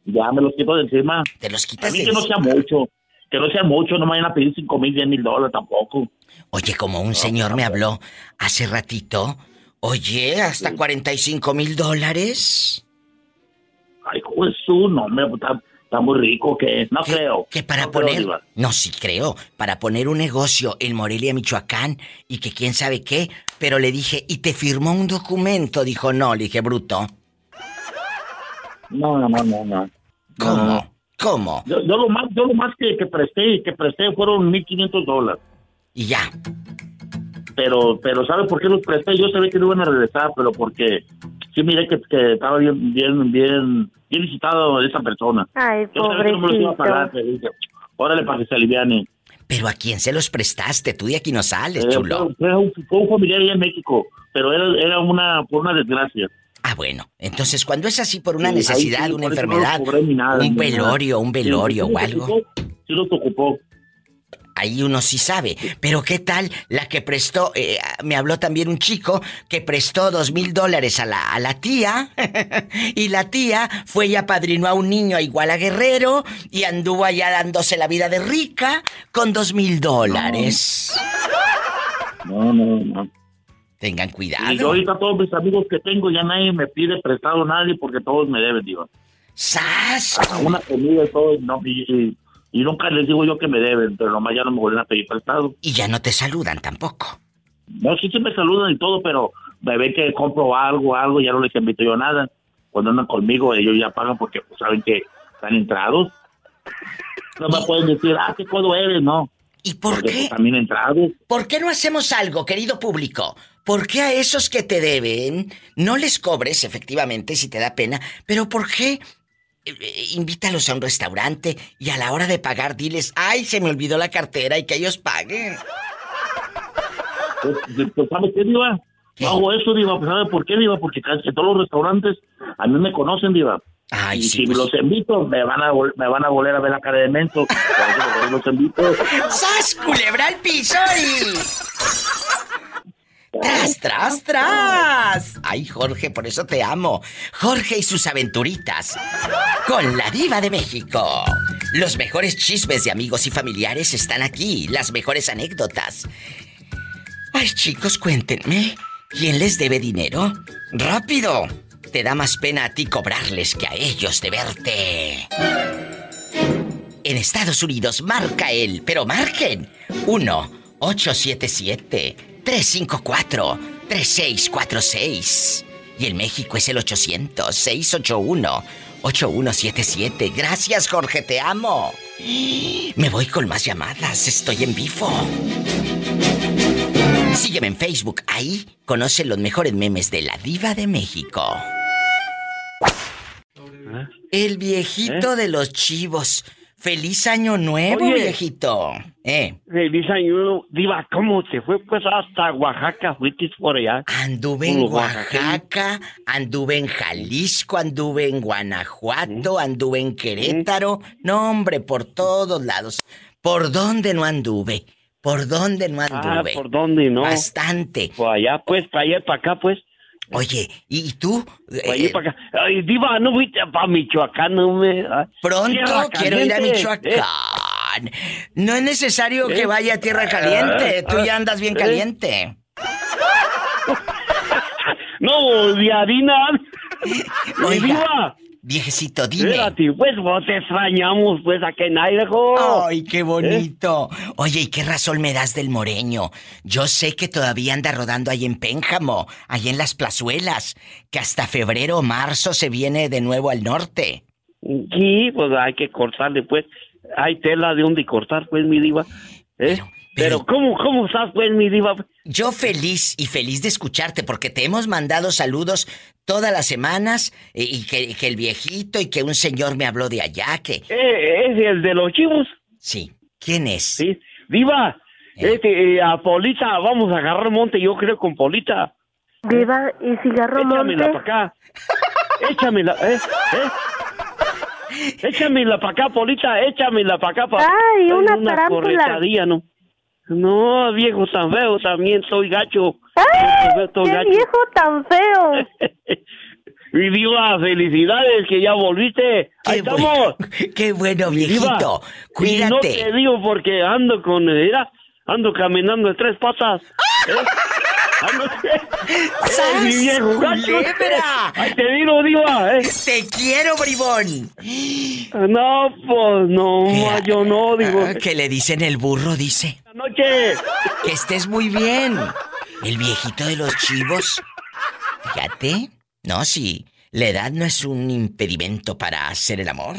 S9: Ya me los quito de encima.
S2: Te los
S9: A
S2: quitas
S9: mí
S2: de
S9: que no sea mucho. Que no sea mucho. No me vayan a pedir cinco mil, diez mil dólares tampoco.
S2: Oye, como un señor me habló hace ratito. Oye, hasta 45 mil dólares.
S9: Ay, Jesús, no, me está, está muy rico que no creo.
S2: Que para
S9: No
S2: poner. No, sí creo. Para poner un negocio en Morelia, Michoacán. Y que quién sabe qué. Pero le dije, ¿y te firmó un documento? Dijo, no. Le dije, bruto.
S9: No, no, no, no, no.
S2: ¿Cómo?
S9: No.
S2: ¿Cómo?
S9: Yo, yo lo más, yo lo más que, que presté, que presté fueron 1.500 dólares.
S2: Y ya.
S9: Pero, pero ¿sabe por qué los presté? Yo sabía que no iban a regresar, pero porque sí miré que, que estaba bien, bien, bien, bien visitado esa persona.
S10: Ay,
S9: Yo sabía que no me los iba a pagar,
S10: pobrecito.
S9: pero dije, órale para que se aliviane.
S2: Pero ¿a quién se los prestaste? Tú de aquí no sales,
S9: Eh,
S2: chulo.
S9: fue, fue un, fue un familiar allá en México, pero era, era una, por una desgracia.
S2: Ah, bueno. Entonces, cuando es así por una
S9: Sí,
S2: necesidad,
S9: sí,
S2: una
S9: por eso no
S2: enfermedad,
S9: nada,
S2: un velorio, un velorio
S9: Sí,
S2: o algo,
S9: Sí, sí los ocupó.
S2: ahí uno sí sabe. Pero ¿qué tal la que prestó? eh, me habló también un chico que prestó dos mil dólares a la, a la tía *laughs* y la tía fue y apadrinó a un niño igual a Guerrero y anduvo allá dándose la vida de rica con dos mil dólares.
S9: No, no, no.
S2: Tengan
S9: Y yo
S2: cuidado.
S9: ahorita todos mis amigos que tengo ya nadie me pide prestado nadie porque todos me deben, digo.
S2: ¡Sas!
S9: A una comida y todo, no, y, y- y nunca les digo yo que me deben, pero nomás ya no me vuelven a pedir prestado.
S2: Y ya no te saludan tampoco.
S9: No, sí, sí me saludan y todo, pero me ven que compro algo, algo, ya no les invito yo nada. Cuando andan conmigo, ellos ya pagan porque pues, saben que están entrados. No me pueden decir, ah, qué codo eres, no.
S2: ¿Y por
S9: Porque,
S2: qué?
S9: pues, también entrados.
S2: ¿Por qué no hacemos algo, querido público? ¿Por qué a esos que te deben no les cobres, efectivamente, si te da pena? Pero ¿por qué eh, eh, invítalos a un restaurante y a la hora de pagar diles, ay, se me olvidó la cartera y que ellos paguen?
S9: Pues, pues, ¿Sabes qué, Diva? No hago eso, Diva. Pues, ¿Sabe por qué, Diva? Porque casi todos los restaurantes a mí me conocen, Diva.
S2: Ay,
S9: y
S2: sí,
S9: si
S2: pues.
S9: los invito, me van a me van a volver a ver la cara de mento. Los invito. *laughs*
S2: ¡Sas, culebra al piso y... ¡Tras, tras, tras! Ay, Jorge, por eso te amo. Jorge y sus aventuritas. Con la diva de México. Los mejores chismes de amigos y familiares están aquí. Las mejores anécdotas. Ay, chicos, cuéntenme. ¿Quién les debe dinero? ¡Rápido! Te da más pena a ti cobrarles que a ellos de verte. En Estados Unidos marca él, pero marquen 1-877-354-3646. Y en México es el 800-681-8177. Gracias, Jorge, te amo. Me voy con más llamadas, estoy en vivo. Sígueme en Facebook, ahí conoce los mejores memes de la diva de México. El viejito de los chivos. Feliz año nuevo,
S11: Oye.
S2: viejito. Eh,
S11: Feliz año, Diva, ¿cómo te fue? Pues hasta Oaxaca, fuiste por allá.
S2: anduve en. Oaxaca, anduve en Jalisco, anduve en Guanajuato, anduve en Querétaro. No, hombre, por todos lados. ¿Por dónde no anduve? ¿Por dónde no
S11: Ah,
S2: anduve?
S11: ¿por dónde no?
S2: Bastante.
S11: Por allá, pues, para allá, para acá, pues.
S2: Oye, ¿y tú?
S11: Para allá,
S2: Eh,
S11: para acá. Ay, Diva, no fuiste para Michoacán, no me...
S2: Pronto quiero ir a Michoacán. No es necesario que
S11: ¿Eh?
S2: vaya a Tierra Caliente. Tú ya andas bien
S11: ¿Eh?
S2: caliente. *laughs*
S11: No, de harina. *laughs*
S2: Oiga,
S11: Diva,
S2: viejecito, dime.
S11: espérate, pues, vos te extrañamos, pues, aquí en Idaho.
S2: Ay, qué bonito. Oye, ¿y qué razón me das del moreño? Yo sé que todavía anda rodando ahí en Pénjamo, ahí en las plazuelas, que hasta febrero o marzo se viene de nuevo al norte.
S11: Sí, pues hay que cortarle, pues. Hay tela de donde cortar, pues, mi diva. ¿Eh?
S2: Pero,
S11: Pero ¿cómo, cómo estás, pues, mi diva?
S2: Yo feliz y feliz de escucharte porque te hemos mandado saludos todas las semanas eh, y que, que el viejito y que un señor me habló de allá que...
S11: Eh, ¿Es el de los chivos?
S2: Sí. ¿Quién es?
S11: Sí. Diva, este, eh, a Polita, vamos a agarrar monte, yo creo, con Polita.
S10: Diva, ¿y cigarro monte?
S11: Échamela para acá. Échamela, ¿eh? ¿eh? *laughs* Échamela para acá, Polita, échamela para acá. Pa...
S10: Ay, una tarántula.
S11: corretadilla, ¿no? No, viejo tan feo, también soy gacho.
S10: ¡Ay,
S11: Soy
S10: qué
S11: gacho.
S10: viejo tan feo! *laughs*
S11: Mi diva, felicidades que ya volviste. Ahí estamos. *laughs*
S2: Qué bueno,
S11: Mi diva.
S2: viejito.
S11: Y
S2: Cuídate.
S11: no te digo porque ando con, mira, ando caminando de tres patas. ¿eh? *laughs*
S2: ¡Sas,
S11: mi viejo! Ahí te digo, diva, ¿eh?
S2: Te quiero, bribón.
S11: No, pues no, yo no, digo.
S2: Ah, que le dicen el burro, dice.
S11: Noche.
S2: Que estés muy bien. El viejito de los chivos. Fíjate. No, sí. La edad no es un impedimento para hacer el amor.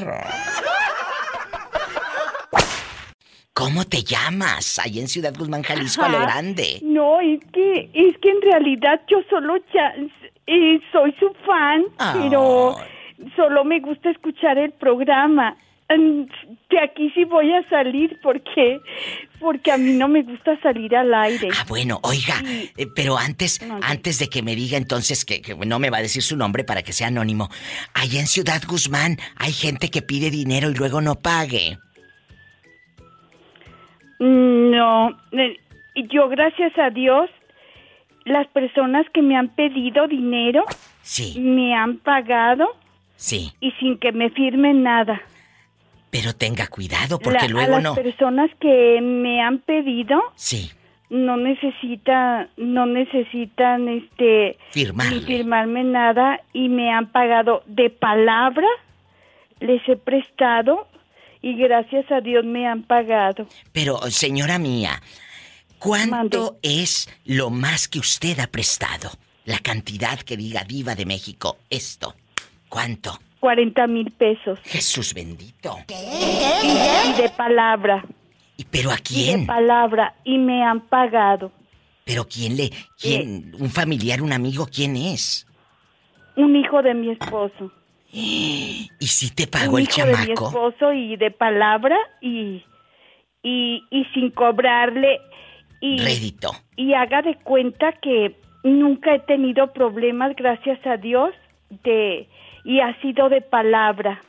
S2: ¿Cómo te llamas? Ahí en Ciudad Guzmán, Jalisco, a lo
S12: Ajá.
S2: grande.
S12: No, es que, es que en realidad yo solo ya, eh, soy su fan, pero solo me gusta escuchar el programa. Mm, De aquí sí voy a salir porque porque a mí no me gusta salir al aire.
S2: Ah, bueno, oiga, eh, pero antes, antes de que me diga entonces que, que no me va a decir su nombre para que sea anónimo, allá en Ciudad Guzmán hay gente que pide dinero y luego no pague.
S12: No, eh, yo gracias a Dios, las personas que me han pedido dinero
S2: Sí.
S12: me han pagado
S2: Sí,
S12: y sin que me firmen nada.
S2: pero tenga cuidado porque
S12: La-
S2: luego
S12: a las
S2: no.
S12: personas que me han pedido
S2: Sí,
S12: no necesita no necesitan este
S2: Firmarle.
S12: ni firmarme nada y me han pagado de palabra les he prestado y gracias a Dios me han pagado
S2: pero señora mía, ¿cuánto es lo más que usted ha prestado? La cantidad que diga diva de México, esto. ¿Cuánto?
S12: 40 mil pesos
S2: Jesús bendito.
S12: y, y de palabra
S2: ¿Y pero a
S12: y de
S2: quién?
S12: palabra y me han pagado
S2: ¿Pero quién le... quién? ¿Un familiar, un amigo? ¿Quién es?
S12: un hijo de mi esposo
S2: ¿Y si te pagó el
S12: hijo de mi
S2: chamaco?
S12: esposo y de palabra y y, y sin cobrarle y
S2: Rédito.
S12: y haga de cuenta que nunca he tenido problemas gracias a Dios de y ha sido de palabra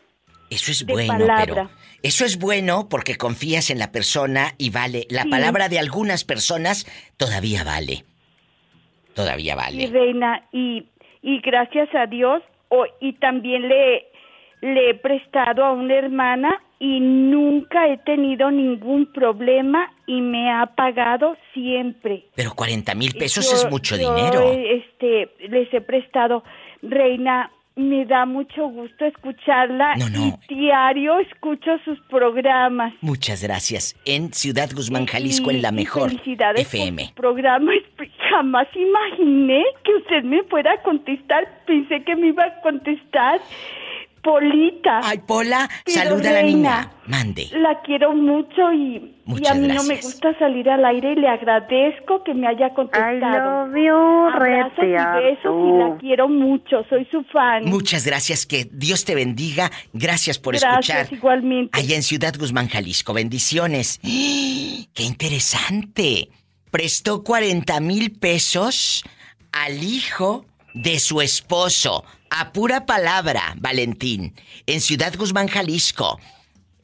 S2: Eso es
S12: de
S2: bueno,
S12: palabra.
S2: pero eso es bueno porque confías en la persona y vale. La
S12: Sí.
S2: palabra de algunas personas todavía vale. Todavía
S12: y
S2: vale.
S12: reina y y gracias a Dios o- y también le le he prestado a una hermana y nunca he tenido ningún problema y me ha pagado siempre.
S2: Pero 40 mil pesos
S12: Yo-
S2: es mucho
S12: yo,
S2: dinero.
S12: Este, les he prestado. Reina, me da mucho gusto escucharla
S2: No, no.
S12: y diario escucho sus programas.
S2: Muchas gracias. En Ciudad Guzmán, Jalisco,
S12: Y-
S2: en la mejor
S12: felicidades por
S2: FM.
S12: sus programas. Jamás imaginé que usted me fuera a contestar. Pensé que me iba a contestar Polita.
S2: Ay, Pola,
S12: Pero,
S2: saluda a la niña. Mande.
S12: La quiero mucho y, a mí no me gusta salir al aire y le agradezco que me haya contestado.
S10: I love you,
S12: Abrazos y besos y la quiero mucho, soy su fan.
S2: Muchas gracias, que Dios te bendiga. Gracias por
S12: Gracias,
S2: escuchar.
S12: igualmente.
S2: Allá en Ciudad Guzmán, Jalisco. Bendiciones. *gasps* ¡Qué interesante! Prestó 40 mil pesos al hijo de su esposo. A pura palabra, Valentín. En Ciudad Guzmán, Jalisco.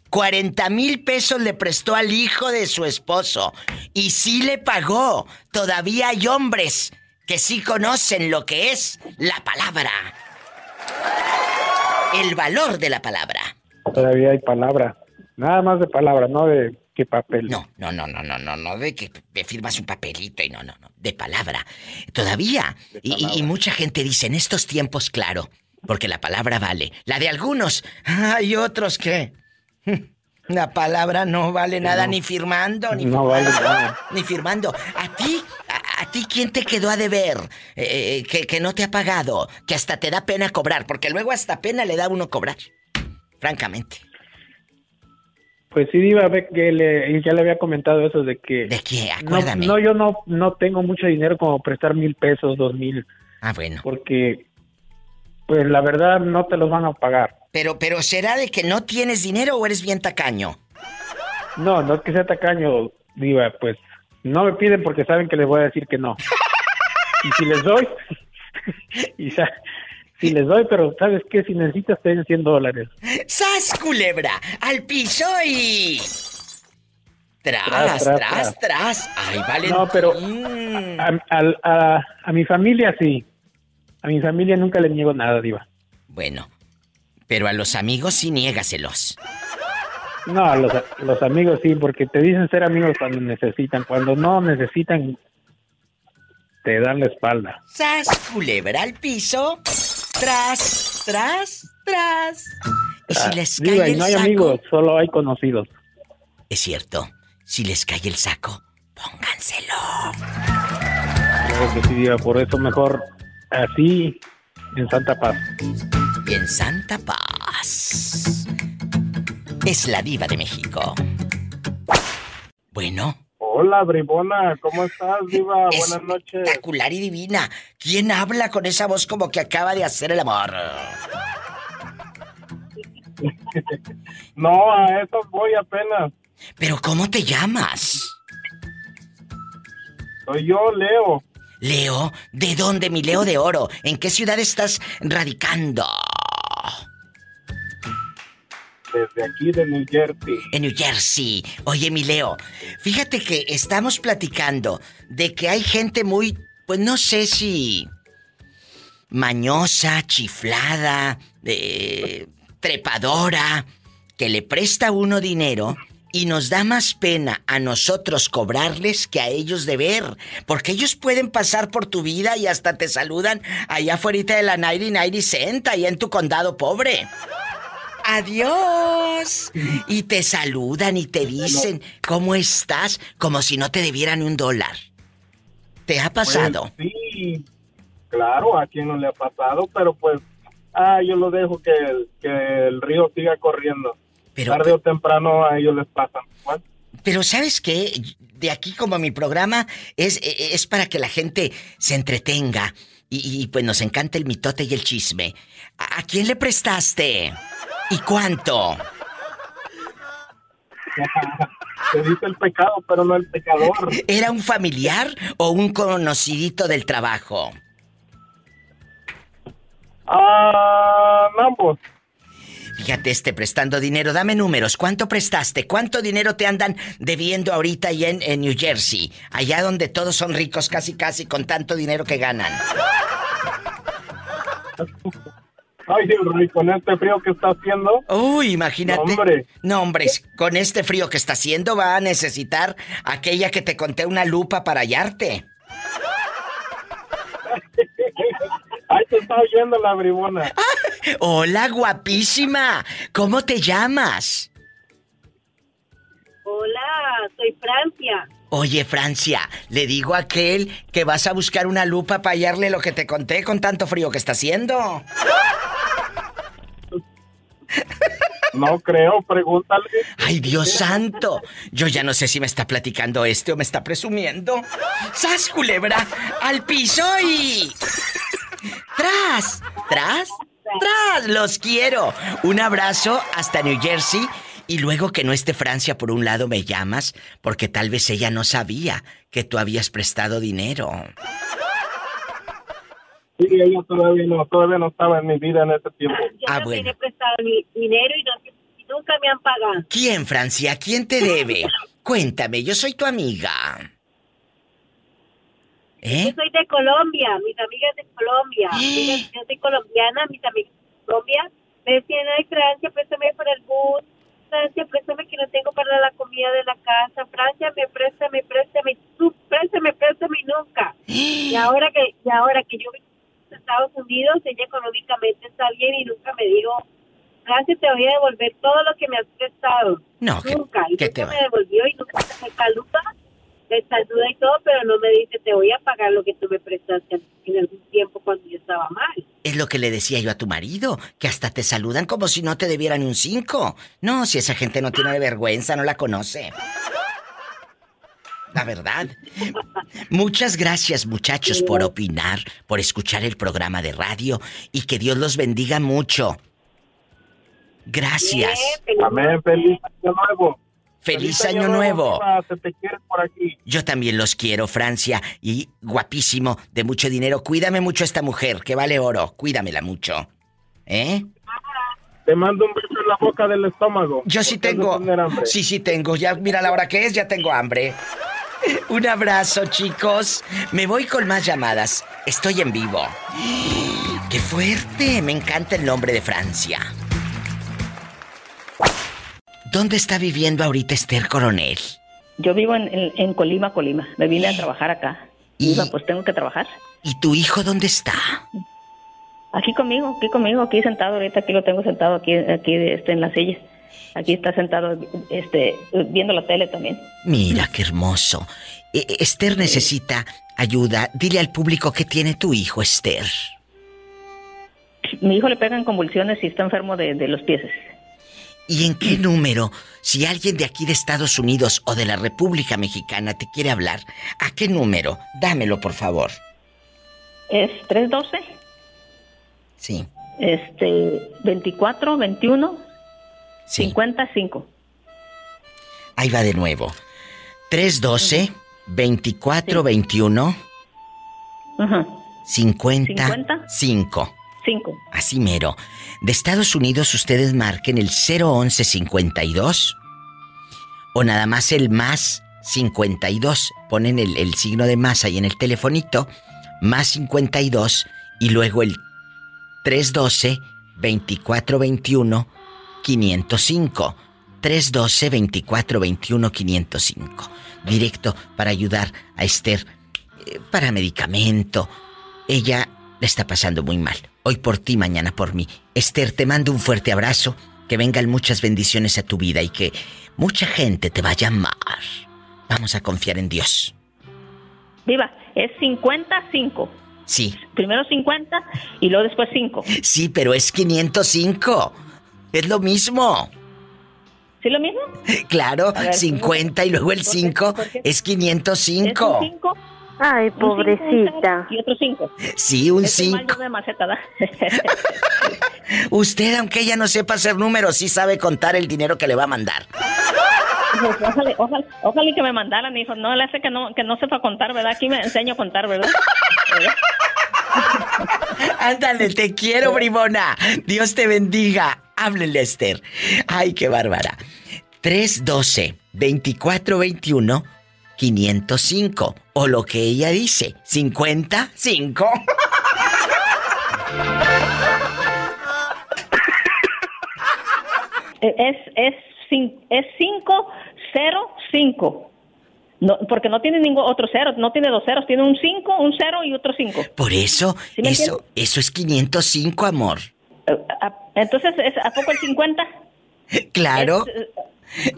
S2: 40 mil pesos le prestó al hijo de su esposo. Y sí le pagó. Todavía hay hombres que sí conocen lo que es la palabra. El valor de la palabra.
S5: Todavía hay palabra. Nada más de palabra, no de papel.
S2: No, no, no, no, no, no, no, de que me firmas un papelito y no, no, no, de palabra. Todavía. Y, mucha gente dice, en estos tiempos, claro, porque la palabra vale. La de algunos, hay otros que... La palabra no vale nada ni firmando, ni
S5: No
S2: firmando,
S5: vale nada.
S2: Ni firmando. ¿A ti, a, a ti quién te quedó a deber? Eh, que, que no te ha pagado, que hasta te da pena cobrar, porque luego hasta pena le da uno cobrar. Francamente.
S13: Pues sí, iba a ver que le, ya le había comentado eso de que...
S2: ¿De qué?
S13: No,
S2: Acuérdame.
S13: no, yo no, no tengo mucho dinero como prestar mil pesos, dos mil.
S2: Ah, bueno.
S13: Porque, pues la verdad no te los van a pagar.
S2: Pero, pero ¿será de que no tienes dinero o eres bien tacaño?
S13: No, no es que sea tacaño, Diva, pues no me piden porque saben que les voy a decir que no. *laughs* Y si les doy, *laughs* y sa- si les doy, pero ¿sabes qué? Si necesitas, te den 100 dólares.
S2: ¡Sas, culebra! ¡Al piso y... Tras,
S13: Tras,
S2: tras. ¡Ay, vale!
S13: No, pero a, a- a- a mi familia sí. A mi familia nunca le niego nada, Diva.
S2: Bueno, pero a los amigos sí niégaselos.
S13: No, a los, los amigos sí, porque te dicen ser amigos cuando necesitan. Cuando no necesitan, te dan la espalda.
S2: ¡Sas, culebra al piso! ¡Tras, tras, tras! Y si
S13: Ah,
S2: les cae
S13: y
S2: el
S13: no hay
S2: saco...
S13: amigos, solo hay conocidos.
S2: Es cierto, si les cae el saco, pónganselo.
S13: Creo que sí, Diva, por eso mejor así, en Santa Paz.
S2: Y en Santa Paz. Es la diva de México. Bueno.
S14: Hola, bribona, ¿cómo estás, Diva? Buenas noches.
S2: Espectacular y divina. ¿Quién habla con esa voz como que acaba de hacer el amor? *laughs*
S14: No, a eso voy apenas.
S2: ¿Pero cómo te llamas?
S14: Soy yo, Leo.
S2: Leo, ¿de dónde, mi Leo de Oro? ¿En qué ciudad estás radicando?
S14: Desde aquí de New Jersey.
S2: En New Jersey. Oye, mi Leo, fíjate que estamos platicando de que hay gente muy, pues no sé si mañosa, chiflada, eh, trepadora, que le presta uno dinero y nos da más pena a nosotros cobrarles que a ellos deber. Porque ellos pueden pasar por tu vida y hasta te saludan allá afuera de la 99 Cent, allá en tu condado pobre. Adiós. *laughs* Y te saludan y te dicen, ¿cómo estás? Como si no te debieran un dólar. ¿Te ha pasado?
S14: Pues, sí, claro, a quien no le ha pasado, pero pues, ah, yo lo dejo que el, que el río siga corriendo.
S2: Pero-
S14: Tarde o temprano a ellos les pasa.
S2: Pero ¿sabes qué? De aquí como mi programa es, es para que la gente se entretenga y, y, pues nos encanta el mitote y el chisme. ¿A, a quién le prestaste? ¿Y cuánto? *laughs*
S14: Se dice el pecado, pero no el pecador.
S2: ¿Era un familiar o un conocidito del trabajo?
S14: Ah, ambos.
S2: Fíjate, este prestando dinero, dame números. ¿Cuánto prestaste? ¿Cuánto dinero te andan debiendo ahorita allá en, en New Jersey? Allá donde todos son ricos casi casi con tanto dinero que ganan. *laughs*
S14: Ay, con este frío que está haciendo.
S2: Uy, imagínate.
S14: No, hombre.
S2: No, hombre, con este frío que está haciendo va a necesitar aquella que te conté una lupa para hallarte. *laughs*
S14: Ay, te está oyendo la bribona.
S2: Hola, guapísima. ¿Cómo te llamas?
S4: Hola, soy Francia.
S2: Oye, Francia, le digo a aquel que vas a buscar una lupa para hallarle lo que te conté con tanto frío que está haciendo.
S14: No creo, pregúntale.
S2: Ay, Dios santo. Yo ya no sé si me está platicando este o me está presumiendo. ¡Sas, culebra! ¡Al piso y... ¡Tras! ¿Tras? ¡Tras! ¡Los quiero! Un abrazo hasta New Jersey. Y luego que no esté Francia por un lado me llamas, porque tal vez ella no sabía que tú habías prestado dinero.
S14: Sí, ella todavía no, todavía no estaba en mi vida en ese tiempo.
S4: Yo
S2: Ah, bueno.
S4: he prestado mi dinero y, no- y nunca me han pagado.
S2: ¿Quién, Francia? ¿Quién te debe? *laughs* Cuéntame, yo soy tu amiga. ¿Eh?
S4: Yo soy de Colombia, mis amigas de Colombia. Amigas- yo soy colombiana, mis amigas de Colombia me decían, ay, Francia, préstame para el bus. Francia, préstame que no tengo para la comida de la casa. Francia, me préstame, préstame. Tú, préstame, préstame nunca. Y *gasps* ahora que, y ahora que yo vivo en Estados Unidos, ella económicamente está bien y nunca me dijo, Francia, te voy a devolver todo lo que me has prestado.
S2: No, que-
S4: nunca. Y
S2: que te
S4: me devolvió y nunca me saluda, me saluda y todo, pero no me dice, te voy a pagar lo que tú me prestaste.
S15: En algún tiempo cuando yo estaba mal.
S2: Es lo que le decía yo a tu marido, que hasta te saludan como si no te debieran un cinco. No, si esa gente no tiene vergüenza, no la conoce. La verdad. Muchas gracias muchachos por opinar, por escuchar el programa de radio y que Dios los bendiga mucho. Gracias.
S14: Amén, feliz año nuevo.
S2: Feliz año nuevo.
S14: Te por aquí.
S2: Yo también los quiero, Francia. Y guapísimo, de mucho dinero. Cuídame mucho a esta mujer, que vale oro. Cuídamela mucho. ¿Eh?
S14: Te mando un beso en la boca del estómago.
S2: Yo sí tengo. Sí, sí tengo. Ya, mira la hora que es, ya tengo hambre. *laughs* Un abrazo, chicos. Me voy con más llamadas. Estoy en vivo. *gasps* ¡Qué fuerte! Me encanta el nombre de Francia. ¿Dónde está viviendo ahorita Esther Coronel?
S16: Yo vivo en, en- en Colima, Colima. Me vine a trabajar acá. Iba, pues tengo que trabajar.
S2: ¿Y tu hijo dónde está?
S16: Aquí conmigo, aquí conmigo, aquí sentado ahorita, aquí lo tengo sentado aquí, aquí este, en la silla. Aquí está sentado, este, viendo la tele también.
S2: Mira qué hermoso. Eh, eh, Esther necesita ayuda. Dile al público que tiene tu hijo, Esther.
S16: Mi hijo le pegan convulsiones y está enfermo de, de los pies.
S2: ¿Y en qué número? Si alguien de aquí de Estados Unidos o de la República Mexicana te quiere hablar, ¿a qué número? Dámelo, por favor.
S16: Es 312,
S2: Sí.
S16: este, 24, 21,
S2: Sí.
S16: 55.
S2: Ahí va de nuevo. 312 24 21
S16: Ajá.
S2: 50 5.
S16: 5.
S2: Así mero. De Estados Unidos ustedes marquen el 011 52 o nada más el más 52. Ponen el, signo de más ahí en el telefonito, más 52 y luego el 312 2421 505. 312 2421 505. Directo para ayudar a Esther eh, para medicamento. Ella le está pasando muy mal. Hoy por ti, mañana por mí. Esther, te mando un fuerte abrazo. Que vengan muchas bendiciones a tu vida y que mucha gente te va a llamar. Vamos a confiar en Dios.
S16: Viva, es 55.
S2: Sí,
S16: Primero 50 y luego después 5.
S2: sí, pero es 505. Es lo mismo.
S16: ¿Sí lo mismo?
S2: Claro,
S16: ver,
S2: 50 y luego el 5 es 505.
S10: Ay, pobrecita.
S16: Y otro 5.
S2: Sí, un
S16: Es un mal
S2: 5.
S16: yo de maceta, ¿da? *laughs*
S2: Usted, aunque ella no sepa hacer números, sí sabe contar el dinero que le va a mandar.
S16: Pues, Ojalá, ojalá, ojalá que me mandaran, hijo. No le hace que no, que no sepa contar, ¿verdad? Aquí me enseño a contar, ¿verdad? *laughs*
S2: Ándale, te quiero, bribona. Dios te bendiga. Háblele, Esther. Ay, qué bárbara. 312 2421 505 o lo que ella dice, 55.
S16: Eh, Es, es, es 505. No, porque no tiene ningún otro cero, no tiene dos ceros, tiene un 5, un 0 y otro 5.
S2: Por eso,
S16: ¿Sí me
S2: eso, eso es 505, amor.
S16: Entonces, ¿es, ¿a poco el 50? *laughs*
S2: Claro.
S16: Es, eh,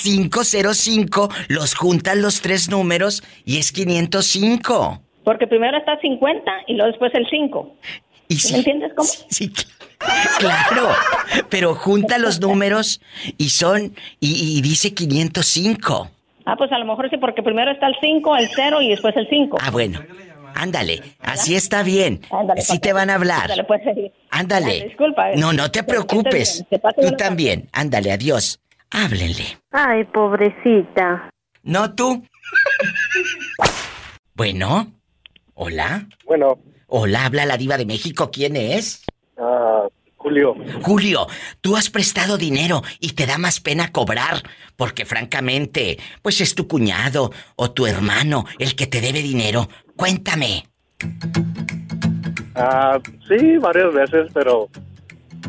S2: 505, los juntan los tres números y es 505.
S16: porque primero está 50 y luego después el 5.
S2: Y
S16: ¿Sí ¿Me entiendes cómo?
S2: Sí, Claro, pero junta los números y son, y, y dice 505.
S16: Ah, pues a lo mejor sí, porque primero está el 5, el 0 y después el 5.
S2: Ah, bueno. Ándale, así está bien.
S16: Ándale,
S2: Sí
S16: papá.
S2: te van a hablar.
S16: Ándale, pues, sí.
S2: Ándale.
S16: Ándale, disculpa, eh.
S2: No, no te preocupes.
S16: bien, pase
S2: Tú también. Ándale, adiós. Háblenle.
S10: Ay, pobrecita.
S2: No tú. Bueno. Hola.
S14: Bueno.
S2: Hola, habla la diva de México. ¿Quién es?
S14: Ah, Julio.
S2: Julio, tú has prestado dinero y te da más pena cobrar, porque francamente, pues es tu cuñado o tu hermano el que te debe dinero. Cuéntame.
S14: Ah, sí, varias veces, pero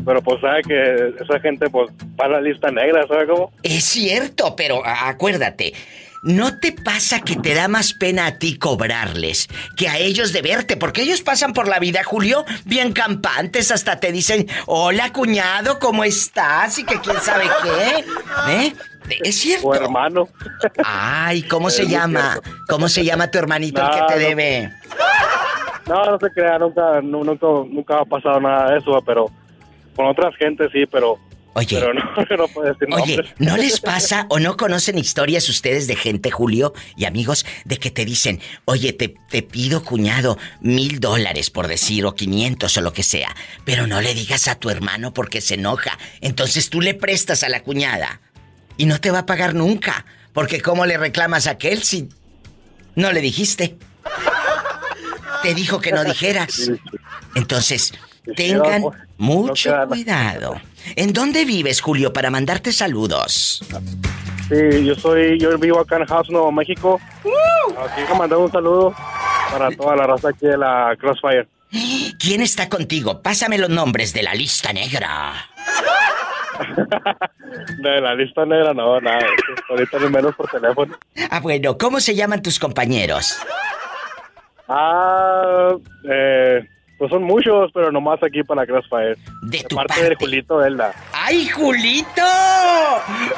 S14: pero pues sabe que esa gente pues va a la lista negra, ¿sabe cómo?
S2: Es cierto, pero acuérdate, ¿no te pasa que te da más pena a ti cobrarles que a ellos de verte? Porque ellos pasan por la vida, Julio, bien campantes, hasta te dicen, hola cuñado, ¿cómo estás? Y que quién sabe qué. ¿Eh? Es cierto.
S14: O hermano.
S2: Ay, ¿cómo se *laughs* llama? ¿Cómo se llama tu hermanito el que te
S14: no.
S2: debe?
S14: No, no se crea, nunca, nu- nunca, nunca ha pasado nada de eso, pero con otras gentes sí, pero...
S2: Oye.
S14: Pero no, *laughs* no puedo decir
S2: Oye. ¿no les *laughs* pasa o no conocen historias ustedes de gente, Julio y amigos, de que te dicen, oye, te, te pido, cuñado, mil dólares por decir, o quinientos o lo que sea, pero no le digas a tu hermano porque se enoja. Entonces tú le prestas a la cuñada y no te va a pagar nunca, porque ¿cómo le reclamas a aquel si no le dijiste? Te dijo que no dijeras. Entonces, tengan
S14: no,
S2: mucho cuidado. ¿En dónde vives, Julio, para mandarte saludos?
S14: Sí, yo soy, yo vivo acá en House, Nuevo México. Aquí que mandar un saludo para toda la raza aquí de la Crossfire.
S2: ¿Quién está contigo? Pásame los nombres de la lista negra. *laughs*
S14: De la lista negra, no, nada. Ahorita ni menos por teléfono.
S2: Ah, bueno, ¿cómo se llaman tus compañeros?
S14: Ah, eh, pues son muchos, pero nomás aquí para Crossfire.
S2: De
S14: tu parte. de Julito Elda.
S2: ¡Ay, Julito!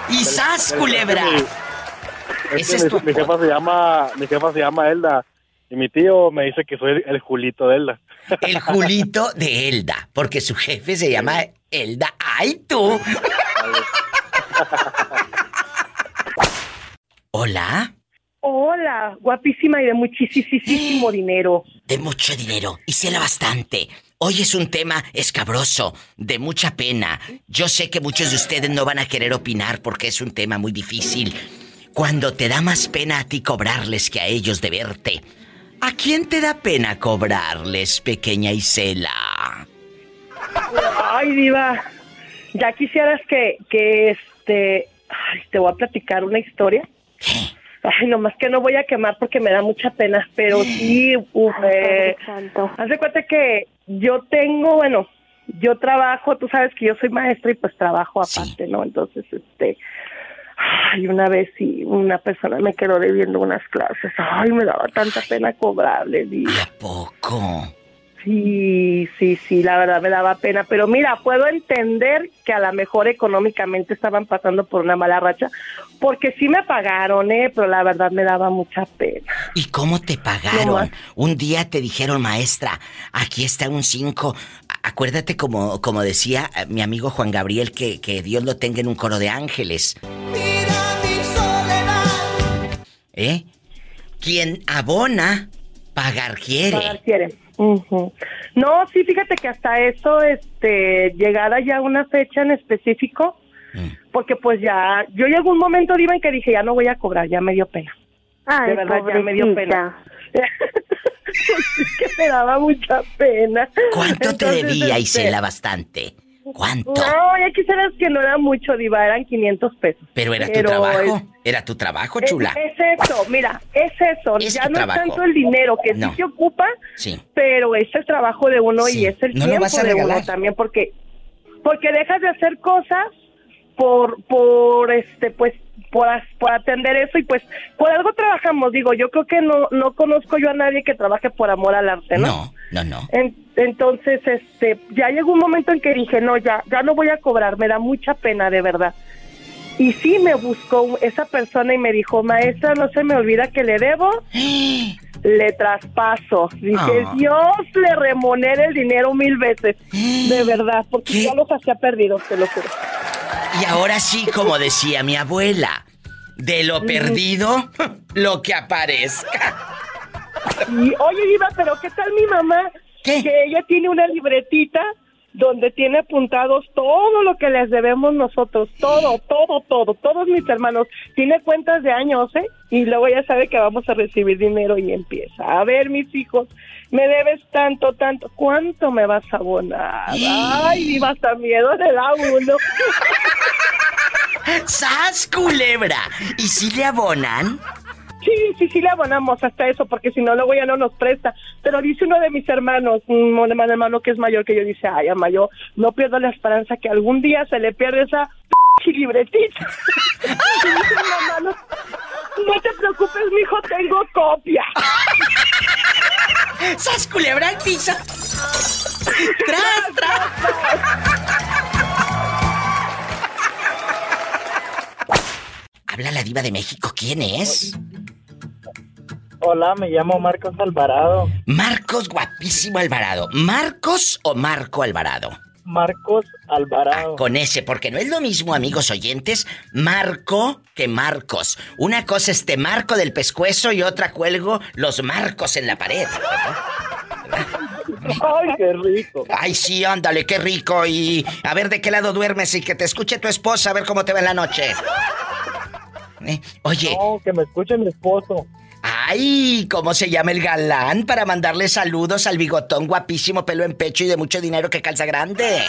S2: ¡Y sas, culebra!
S14: Es
S2: Ese
S14: que
S2: es
S14: mi, mi jefa se llama, mi jefa se llama Elda. Y mi tío me dice que soy el, el Julito de Elda.
S2: El Julito de Elda, porque su jefe se llama Elda. ¡Ay, tú! *laughs* Hola,
S17: Hola, guapísima y de muchísimo dinero.
S2: de mucho dinero y bastante. Hoy es un tema escabroso, de mucha pena. Yo sé que muchos de ustedes no van a querer opinar porque es un tema muy difícil. Cuando te da más pena a ti cobrarles que a ellos de verte. ¿A quién te da pena cobrarles, pequeña Isela?
S17: Ay, diva, ya quisieras que, que este, ay, te voy a platicar una historia. Ay, nomás que no voy a quemar porque me da mucha pena, pero sí, uf, eh, haz de cuenta que yo tengo, bueno, yo trabajo, tú sabes que yo soy maestra y pues trabajo aparte, ¿no? Entonces, este, ay, una vez sí, una persona me quedó debiendo unas clases, ay, me daba tanta pena cobrarle, diva.
S2: Poco.
S17: Sí, sí, sí, la verdad me daba pena, pero mira, puedo entender que a lo mejor económicamente estaban pasando por una mala racha, porque sí me pagaron, ¿eh? Pero la verdad me daba mucha pena.
S2: ¿Y cómo te pagaron? Un día te dijeron, maestra, aquí está un 5. Acuérdate como, como decía eh, mi amigo Juan Gabriel, que, que Dios lo tenga en un coro de ángeles. ¿Eh? Quien abona, pagar quiere.
S17: Pagar quiere. Ujú. No, sí, fíjate que hasta eso, este, llegada ya una fecha en específico,
S2: Mm.
S17: porque pues ya, yo llegó un momento, Diva, en que dije, ya no voy a cobrar, ya me dio pena.
S10: Ay,
S17: de verdad, ya me dio pena. *laughs* es que me daba mucha pena.
S2: ¿Cuánto te debía,
S17: este,
S2: Isela, bastante? ¿Cuánto?
S17: No, ya quisieras que no era mucho, Diva, eran 500 pesos.
S2: Pero era tu trabajo.
S17: es-
S2: Era tu trabajo, chula.
S17: es eso, mira, es eso.
S2: Es
S17: ya no
S2: trabajo.
S17: es tanto el dinero que
S2: No.
S17: sí se ocupa,
S2: Sí.
S17: pero es el trabajo de uno
S2: Sí.
S17: y es el
S2: ¿No
S17: tiempo
S2: vas a
S17: de
S2: regalar?
S17: uno también, porque porque dejas de hacer cosas por por este pues por, atender eso y pues por algo trabajamos. Digo yo creo que no no conozco yo a nadie que trabaje por amor al arte no
S2: No, no, no.
S17: En- entonces este ya llegó un momento en que dije no ya ya no voy a cobrar me da mucha pena de verdad y sí me buscó esa persona y me dijo maestra no se me olvida que le debo le traspaso dije
S2: Ah.
S17: Dios le remonere el dinero mil veces *gasps* de verdad porque ya los hacía perdidos te lo juro
S2: Y ahora sí, como decía mi abuela, de lo perdido, lo que aparezca.
S17: Y, oye, Diva, pero ¿qué tal mi mamá? Que ella tiene una libretita donde tiene apuntados todo lo que les debemos nosotros, todo, todo, todo, todos mis hermanos. Tiene cuentas de años, ¿eh? Y luego ya sabe que vamos a recibir dinero y empieza. A ver, mis hijos, me debes tanto, tanto. ¿Cuánto me vas a abonar? Ay, Diva, hasta miedo le da uno. *laughs*
S2: ¡Sas, culebra! ¿Y si le abonan?
S17: Sí, sí, sí le abonamos hasta eso, porque si no, luego ya no nos presta. Pero dice uno de mis hermanos, un hermano, hermano que es mayor que yo, dice, ay, ama, yo no pierdo la esperanza que algún día se le pierde esa p *laughs* libretita. *laughs* Y dice mi mamá, no, no te preocupes, mijo, tengo copia.
S2: ¡Sas, culebra al piso! ¡Tras, tras! Habla la diva de México, ¿quién es?
S18: Hola, me llamo Marcos Alvarado.
S2: Marcos guapísimo Alvarado. ¿Marcos o Marco Alvarado?
S18: Marcos Alvarado.
S2: Ah, con ese, porque no es lo mismo, amigos oyentes, Marco que Marcos. Una cosa es te marco del pescuezo y otra cuelgo los marcos en la pared.
S18: Ay, qué rico.
S2: Ay, sí, ándale, qué rico. Y a ver de qué lado duermes y que te escuche tu esposa, a ver cómo te va en la noche. Eh, Oye.
S18: No, que me escuche mi esposo.
S2: Ay, ¿cómo se llama el galán para mandarle saludos al bigotón guapísimo, pelo en pecho y de mucho dinero que calza grande?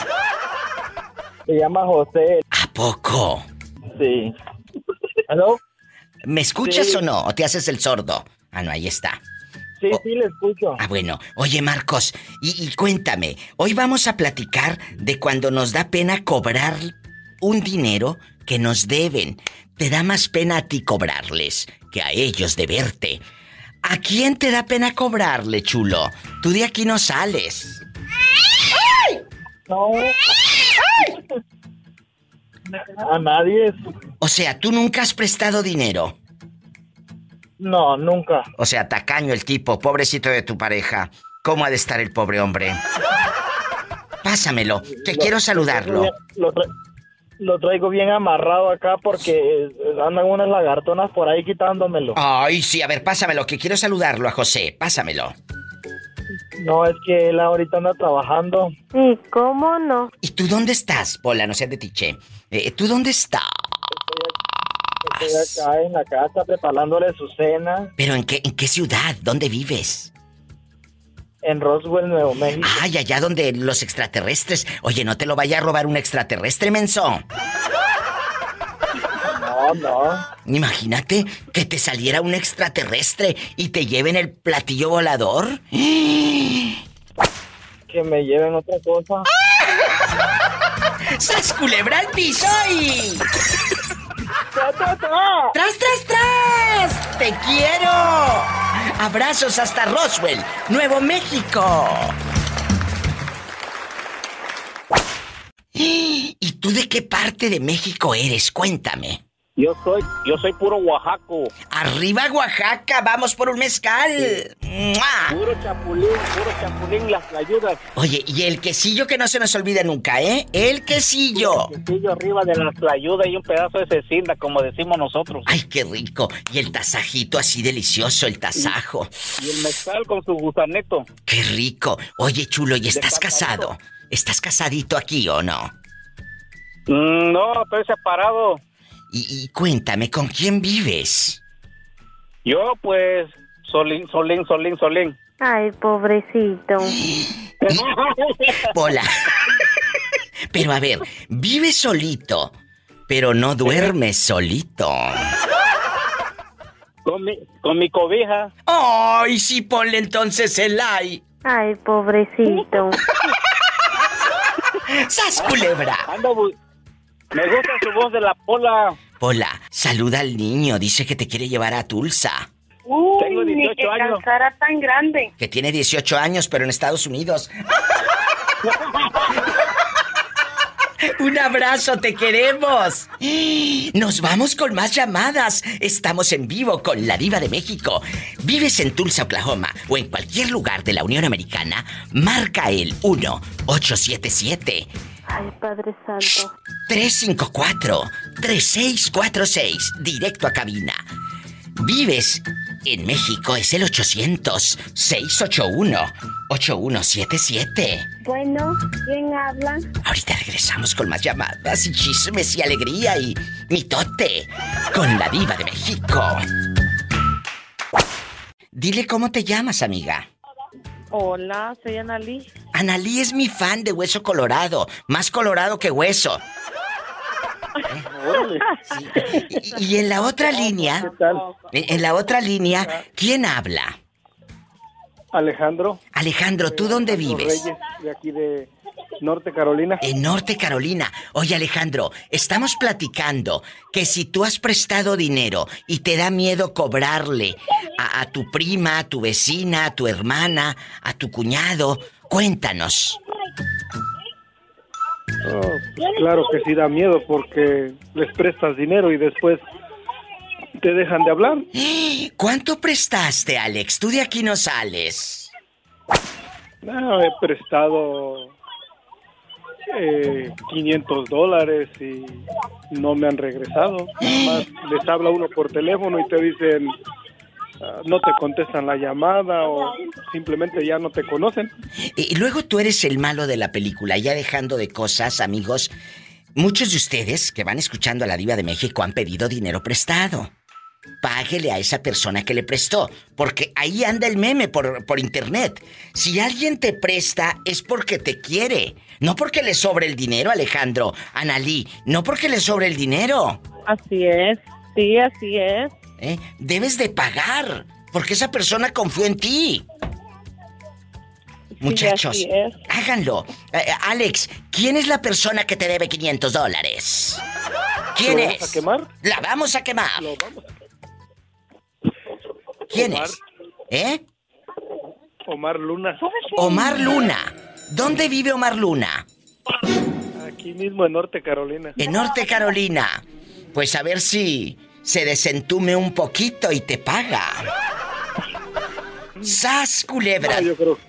S18: Se llama José.
S2: ¿A poco?
S18: Sí. ¿Aló?
S2: ¿Me escuchas
S18: Sí.
S2: o no? ¿O te haces el sordo? Ah, no, ahí está.
S18: Sí, sí, le escucho.
S2: Ah, bueno. Oye, Marcos, y, y cuéntame, hoy vamos a platicar de cuando nos da pena cobrar un dinero que nos deben. Te da más pena a ti cobrarles que a ellos deberte. ¿A quién te da pena cobrarle, chulo? Tú de aquí no sales.
S18: No. A nadie.
S2: O sea, tú nunca has prestado dinero.
S18: No, nunca.
S2: O sea, tacaño el tipo, pobrecito de tu pareja. ¿Cómo ha de estar el pobre hombre? Pásamelo, que
S18: Lo-
S2: quiero saludarlo.
S18: Lo, tra- lo traigo bien amarrado acá porque eh, andan unas lagartonas por ahí quitándomelo.
S2: Ay, sí, a ver, pásamelo, que quiero saludarlo a José. Pásamelo.
S18: No, es que él ahorita anda trabajando.
S10: ¿Y cómo no?
S2: ¿Y tú dónde estás? Pola, no seas de tiche. Eh, ¿Tú dónde estás?
S18: Estoy acá en la casa preparándole su cena
S2: ¿Pero en qué, en qué ciudad? ¿Dónde vives?
S18: en Roswell, Nuevo México.
S2: Ay, allá donde los extraterrestres. Oye, no te lo vaya a robar un extraterrestre, menso.
S18: No, no.
S2: Imagínate que te saliera un extraterrestre y te lleven el platillo volador.
S18: Que me lleven otra cosa. *laughs*
S2: ¡Sas culebra al piso y... ¡Tras, tras, tras! ¡Te quiero! Abrazos hasta Roswell, Nuevo México. *gasps* ¿Y tú de qué parte de México eres? Cuéntame.
S19: Yo soy, yo soy puro Oaxaco.
S2: Arriba Oaxaca, vamos por un mezcal. ¡Mua!
S19: Puro chapulín, puro chapulín, las ayudas.
S2: Oye, y el quesillo que no se nos olvida nunca, ¿eh? El quesillo.
S19: Quesillo arriba de la tlayuda y un pedazo de cecinda, como decimos nosotros.
S2: Ay, qué rico. Y el tasajito así delicioso, el tasajo.
S19: Y el mezcal con su gusaneto.
S2: Qué rico. Oye, chulo, ¿y estás casado? ¿Estás casadito aquí o no?
S19: Mm, no, estoy separado.
S2: Y, y cuéntame, ¿con quién vives?
S19: Yo, pues, solín, solín, solín, solín.
S10: Ay, pobrecito. *laughs*
S2: Hola. Pero a ver, vives solito, pero no duermes solito.
S19: Con mi, con mi cobija.
S2: Ay, sí, ponle entonces el ay.
S10: Ay, pobrecito. *laughs*
S2: ¡Sas, culebra!
S19: Ando bu- Me gusta su voz de la pola.
S2: Hola, saluda al niño, dice que te quiere llevar a Tulsa.
S20: Uy,
S19: Tengo
S20: ni
S19: 18
S20: que
S19: años.
S20: tan grande.
S2: Que tiene 18 años, pero en Estados Unidos. *laughs* Un abrazo, te queremos. Nos vamos con más llamadas. Estamos en vivo con la diva de México. ¿Vives en Tulsa, Oklahoma o en cualquier lugar de la Unión Americana? Marca el 1-877.
S10: Ay, Padre Santo.
S2: 354-3646, directo a cabina. ¿Vives en México? Es el 800-681-8177.
S10: Bueno, ¿quién habla?
S2: Ahorita regresamos con más llamadas y chismes y alegría y mitote con la diva de México. Dile cómo te llamas, amiga.
S21: Hola, soy Analí.
S2: Analí es mi fan de Hueso Colorado, más colorado que hueso. Y, y en la otra línea, en la otra línea, ¿quién habla?
S22: Alejandro.
S2: Alejandro, ¿tú dónde vives?
S22: Reyes, de aquí de Norte Carolina.
S2: En Norte Carolina. Oye Alejandro, estamos platicando que si tú has prestado dinero y te da miedo cobrarle a, a tu prima, a tu vecina, a tu hermana, a tu cuñado, cuéntanos.
S22: Oh, claro que sí da miedo porque les prestas dinero y después te dejan de hablar. *gasps*
S2: ¿Cuánto prestaste, Alex? Tú de aquí no sales.
S22: No, he prestado eh, 500 dólares y no me han regresado. *gasps* Además, les habla uno por teléfono y te dicen, ah, no te contestan la llamada o simplemente ya no te conocen.
S2: Y y luego tú eres el malo de la película, ya dejando de cosas, amigos. Muchos de ustedes que van escuchando a la diva de México han pedido dinero prestado. Páguele a esa persona que le prestó, porque ahí anda el meme por, por internet. Si alguien te presta es porque te quiere, no porque le sobre el dinero, Alejandro, Analí, no porque le sobre el dinero.
S21: Así es, sí, así es.
S2: ¿Eh? Debes de pagar, porque esa persona confió en ti. Muchachos, háganlo. Eh, eh, Alex, ¿quién es la persona que te debe 500 dólares? ¿Quién
S22: ¿Lo
S2: es?
S22: vamos a quemar?
S2: La vamos a quemar. ¿Quién
S22: Omar.
S2: es? ¿Eh?
S22: Omar Luna.
S2: Omar Luna. ¿Dónde vive Omar Luna?
S22: Aquí mismo en Norte Carolina.
S2: En Norte Carolina. Pues a ver si se desentume un poquito y te paga. ¡Sas, culebra!
S22: No, yo creo-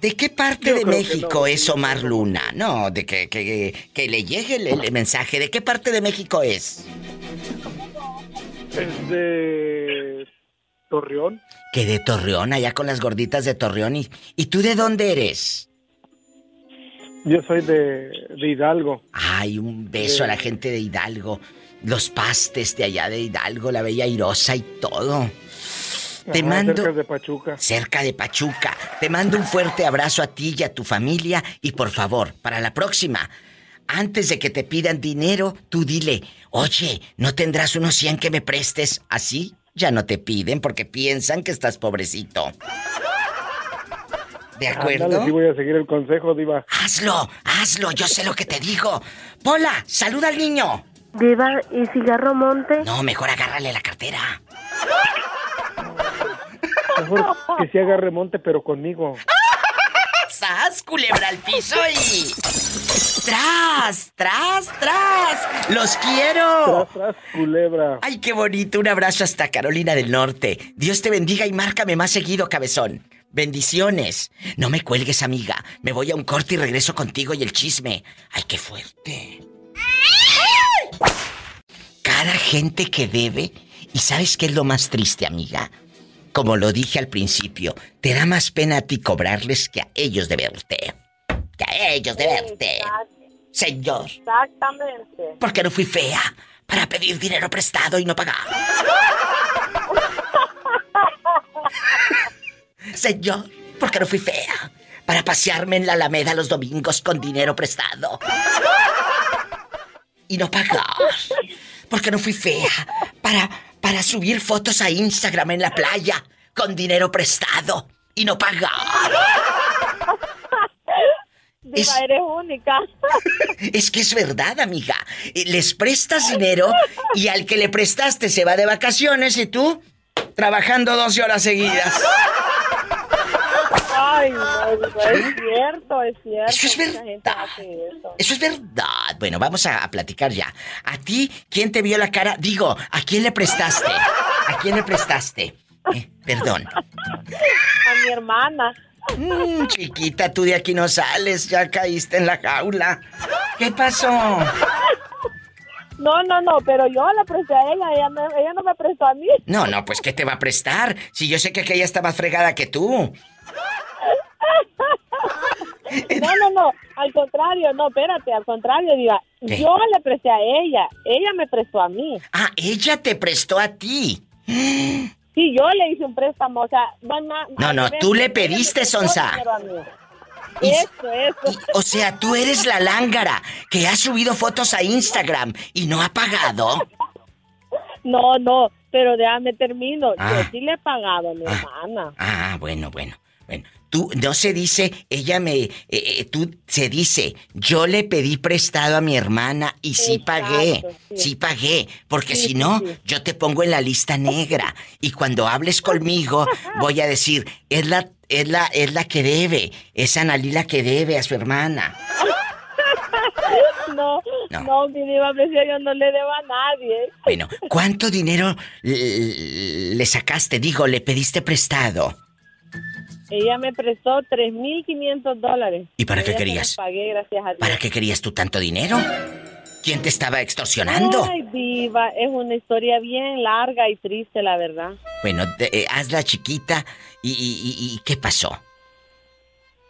S2: ¿De qué parte
S22: Yo
S2: de México
S22: no,
S2: es Omar Luna? No, de que, que, que le llegue el, el mensaje. ¿De qué parte de México es?
S22: Es de Torreón.
S2: Que de Torreón, allá con las gorditas de Torreón. ¿Y, ¿y tú de dónde eres?
S22: Yo soy de, de Hidalgo.
S2: Ay, un beso a la gente de Hidalgo. Los pastes de allá de Hidalgo, la bella airosa y todo. Te
S22: Ajá,
S2: mando...
S22: cerca de Pachuca.
S2: cerca de Pachuca. Te mando un fuerte abrazo a ti y a tu familia y por favor, para la próxima, antes de que te pidan dinero, tú dile, oye, ¿no tendrás unos 100 que me prestes? Así ya no te piden porque piensan que estás pobrecito. ¿De acuerdo?
S22: Ándale, sí voy a seguir el consejo, Diva.
S2: Hazlo, hazlo, yo sé lo que te digo. Pola, saluda al niño.
S10: Diva, ¿y cigarro monte?
S2: No, mejor agárrale la cartera.
S22: Mejor que se haga remonte, pero conmigo.
S2: ¡Sas, culebra al piso y... ¡Tras, tras, tras! ¡Los quiero!
S22: Tras, tras, culebra.
S2: ¡Ay, qué bonito! Un abrazo hasta Carolina del Norte. Dios te bendiga y márcame más seguido, cabezón. Bendiciones. No me cuelgues, amiga. Me voy a un corte y regreso contigo y el chisme. ¡Ay, qué fuerte! Cada gente que debe... ¿Y sabes qué es lo más triste, amiga? Como lo dije al principio, te da más pena a ti cobrarles que a ellos de verte. Que a ellos de verte. Señor,
S21: Exactamente.
S2: ¿por qué no fui fea? Para pedir dinero prestado y no pagar. *laughs* Señor, ¿por qué no fui fea? Para pasearme en la Alameda los domingos con dinero prestado. Y no pagar. ¿Por qué no fui fea? Para, para subir fotos a Instagram en la playa con dinero prestado y no pagar. *laughs*
S21: Diva,
S2: Es-
S21: eres única. *laughs*
S2: Es que es verdad, amiga. Eh, Les prestas dinero y al que le prestaste se va de vacaciones y tú trabajando 12 horas seguidas. *laughs*
S21: Ay, no, Diva, es cierto, es cierto.
S2: Eso es
S21: hace eso.
S2: Eso es verdad. Bueno, vamos a, a platicar ya. ¿A ti quién te vio la cara? Digo, ¿a quién le prestaste? ¿A quién le prestaste? Eh, perdón.
S21: A mi hermana.
S2: Mm, chiquita, tú de aquí no sales, ya caíste en la jaula. ¿Qué pasó?
S21: No, no, no, pero yo le presté a ella, ella, me- ella no me prestó a mí.
S2: No, no, pues ¿qué te va a prestar? Si yo sé que aquella está más fregada que tú. *laughs*
S21: No, no, no, al contrario, no, espérate, al contrario, diga,
S2: ¿Qué?
S21: yo le presté a ella, ella me prestó a mí.
S2: Ah, ella te prestó a ti.
S21: Sí, yo le hice un préstamo, o sea, van a-
S2: No, no, tú le pediste, Sonsa. Y-
S21: Eso, eso.
S2: O sea, tú eres la lángara que ha subido fotos a Instagram y no ha pagado. *laughs*
S21: No, no, pero déjame termino.
S2: Ah.
S21: Yo sí le he pagado a mi
S2: Ah.
S21: hermana.
S2: Ah, bueno, bueno, bueno. Tú no se dice, ella me, eh, eh, tú se dice, yo le pedí prestado a mi hermana y sí
S21: Exacto,
S2: pagué,
S21: sí.
S2: sí pagué, porque
S21: Sí,
S2: si no,
S21: sí.
S2: yo te pongo en la lista negra y cuando hables conmigo voy a decir, es la, es la, es la que debe, es Analí la que debe a su hermana. *laughs*
S21: No,
S2: No.
S21: No, mi diva, precio yo no le debo a nadie.
S2: Bueno, ¿cuánto dinero le sacaste? Digo, le pediste prestado.
S21: Ella me prestó 3.500 dólares.
S2: ¿Y para qué querías?
S21: pagué, gracias a Dios.
S2: ¿Para qué querías tú tanto dinero? ¿Quién te estaba extorsionando?
S21: Ay, diva, es una historia bien larga y triste, la verdad.
S2: Bueno, eh, hazla chiquita y, y- y- y ¿qué pasó?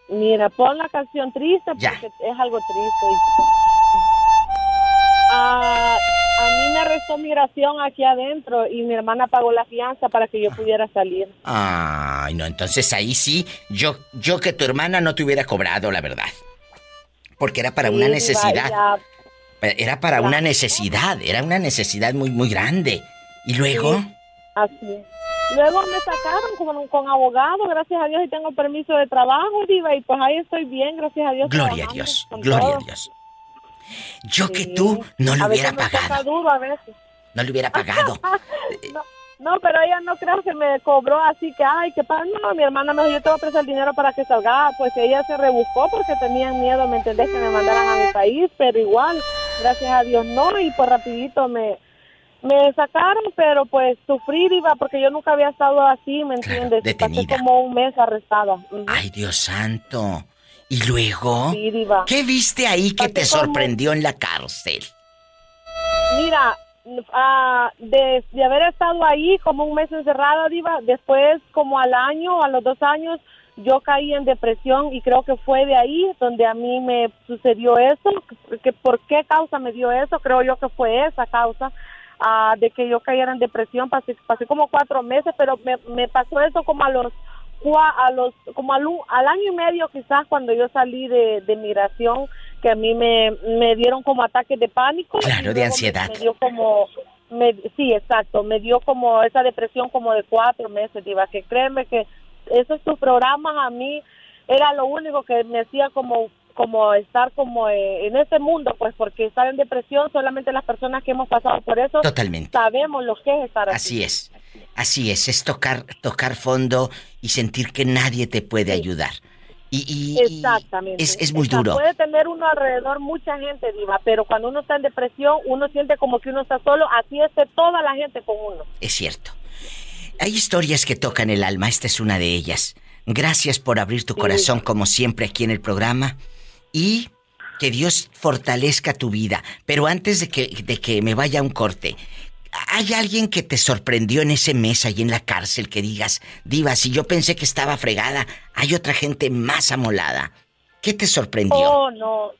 S21: Mira, pon la canción triste porque
S2: Ya.
S21: es algo triste. Ah, a mí me arrestó migración aquí adentro y mi hermana pagó la fianza para que yo pudiera salir.
S2: Ay, no, entonces ahí sí, yo, yo que tu hermana no te hubiera cobrado, la verdad. Porque era para
S21: Sí,
S2: una necesidad.
S21: ya-
S2: Era para una necesidad, era una necesidad muy, muy grande. Y luego,
S21: Así. Luego me sacaron con, con abogado, gracias a Dios, y tengo permiso de trabajo, Diva, y pues ahí estoy bien, gracias a Dios.
S2: gloria a Dios, gloria a. Dios. Yo que tú no le
S21: A
S2: hubiera pagado,
S21: duro a veces.
S2: no le hubiera pagado. *laughs*
S21: no, no, pero ella no creo que me cobró así que, ay, que para no, mi hermana me dijo, yo te voy a prestar el dinero para que salga. Pues ella se rebuscó porque tenían miedo, ¿me entendés? Que me mandaran a mi país, pero igual, gracias a Dios no, y pues rapidito me, me sacaron, pero pues sufrí, iba, porque yo nunca había estado así, ¿me entiendes?
S2: detenida.
S21: Pasé como un mes arrestada.
S2: Ay, Dios santo. ¿Y luego?
S21: Sí, diva.
S2: ¿Qué viste ahí que te sorprendió en la cárcel?
S21: Mira, ah, de, de haber estado ahí como un mes encerrada, Diva, después como al año, a los dos años, yo caí en depresión y creo que fue de ahí donde a mí me sucedió eso. Que, ¿Por qué causa me dio eso? Creo yo que fue esa causa. ah, de que yo cayera en depresión, pasé, pasé como cuatro meses, pero me, me pasó eso como a los cua- a los como al, al año y medio quizás cuando yo salí de, de migración que a mí me, me dieron como ataques de pánico
S2: Claro, de
S21: me-
S2: ansiedad.
S21: me dio como me, sí exacto me dio como esa depresión como de cuatro meses diva que créeme que esos tus programas a mí era lo único que me hacía como como estar como eh, en ese mundo pues porque estar en depresión solamente las personas que hemos pasado por eso
S2: Totalmente.
S21: sabemos lo que es estar así
S2: Así es. Así es, es tocar, tocar fondo y sentir que nadie te puede ayudar. Y,
S21: Exactamente.
S2: es, es muy duro.
S21: Puede tener uno alrededor mucha gente, Diva, pero cuando uno está en depresión, uno siente como que uno está solo, así esté toda la gente con uno.
S2: Es cierto. Hay historias que tocan el alma, esta es una de ellas. Gracias por abrir tu corazón como siempre aquí en el programa y que Dios fortalezca tu vida. Pero antes de que, de que me vaya a un corte, ¿hay alguien que te sorprendió en ese mes ahí en la cárcel que digas, Diva, si yo pensé que estaba fregada, hay otra gente más amolada? ¿Qué te sorprendió?
S21: Oh, no.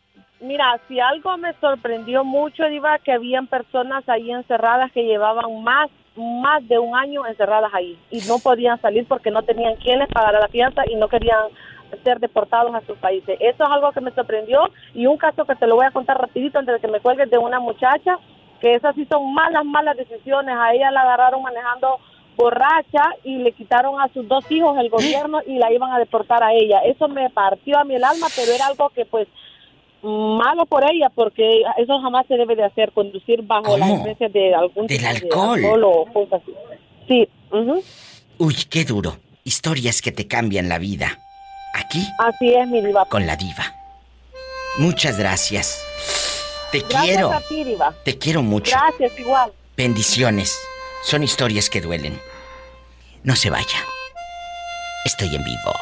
S21: Mira, si algo me sorprendió mucho, Diva, que habían personas ahí encerradas que llevaban más más de un año encerradas ahí y no podían salir porque no tenían quien les pagara la fianza y no querían ser deportados a sus países. Eso es algo que me sorprendió y un caso que te lo voy a contar rapidito antes de que me cuelgues de una muchacha que esas sí son malas, malas decisiones. A ella la agarraron manejando borracha y le quitaron a sus dos hijos el gobierno y la iban a deportar a ella. Eso me partió a mi el alma, pero era algo que pues malo por ella porque eso jamás se debe de hacer, conducir bajo la
S2: ¿Cómo?
S21: influencia de algún
S2: Del
S21: tipo de
S2: alcohol.
S21: alcohol o cosas así. Sí.
S2: Uy, qué duro. Historias que te cambian la vida. Aquí
S21: así es mi diva.
S2: con la diva. Muchas gracias. Te
S21: Gracias
S2: quiero.
S21: a ti, diva.
S2: Te quiero mucho.
S21: Gracias, igual.
S2: Bendiciones. Son historias que duelen. No se vaya. Estoy en vivo.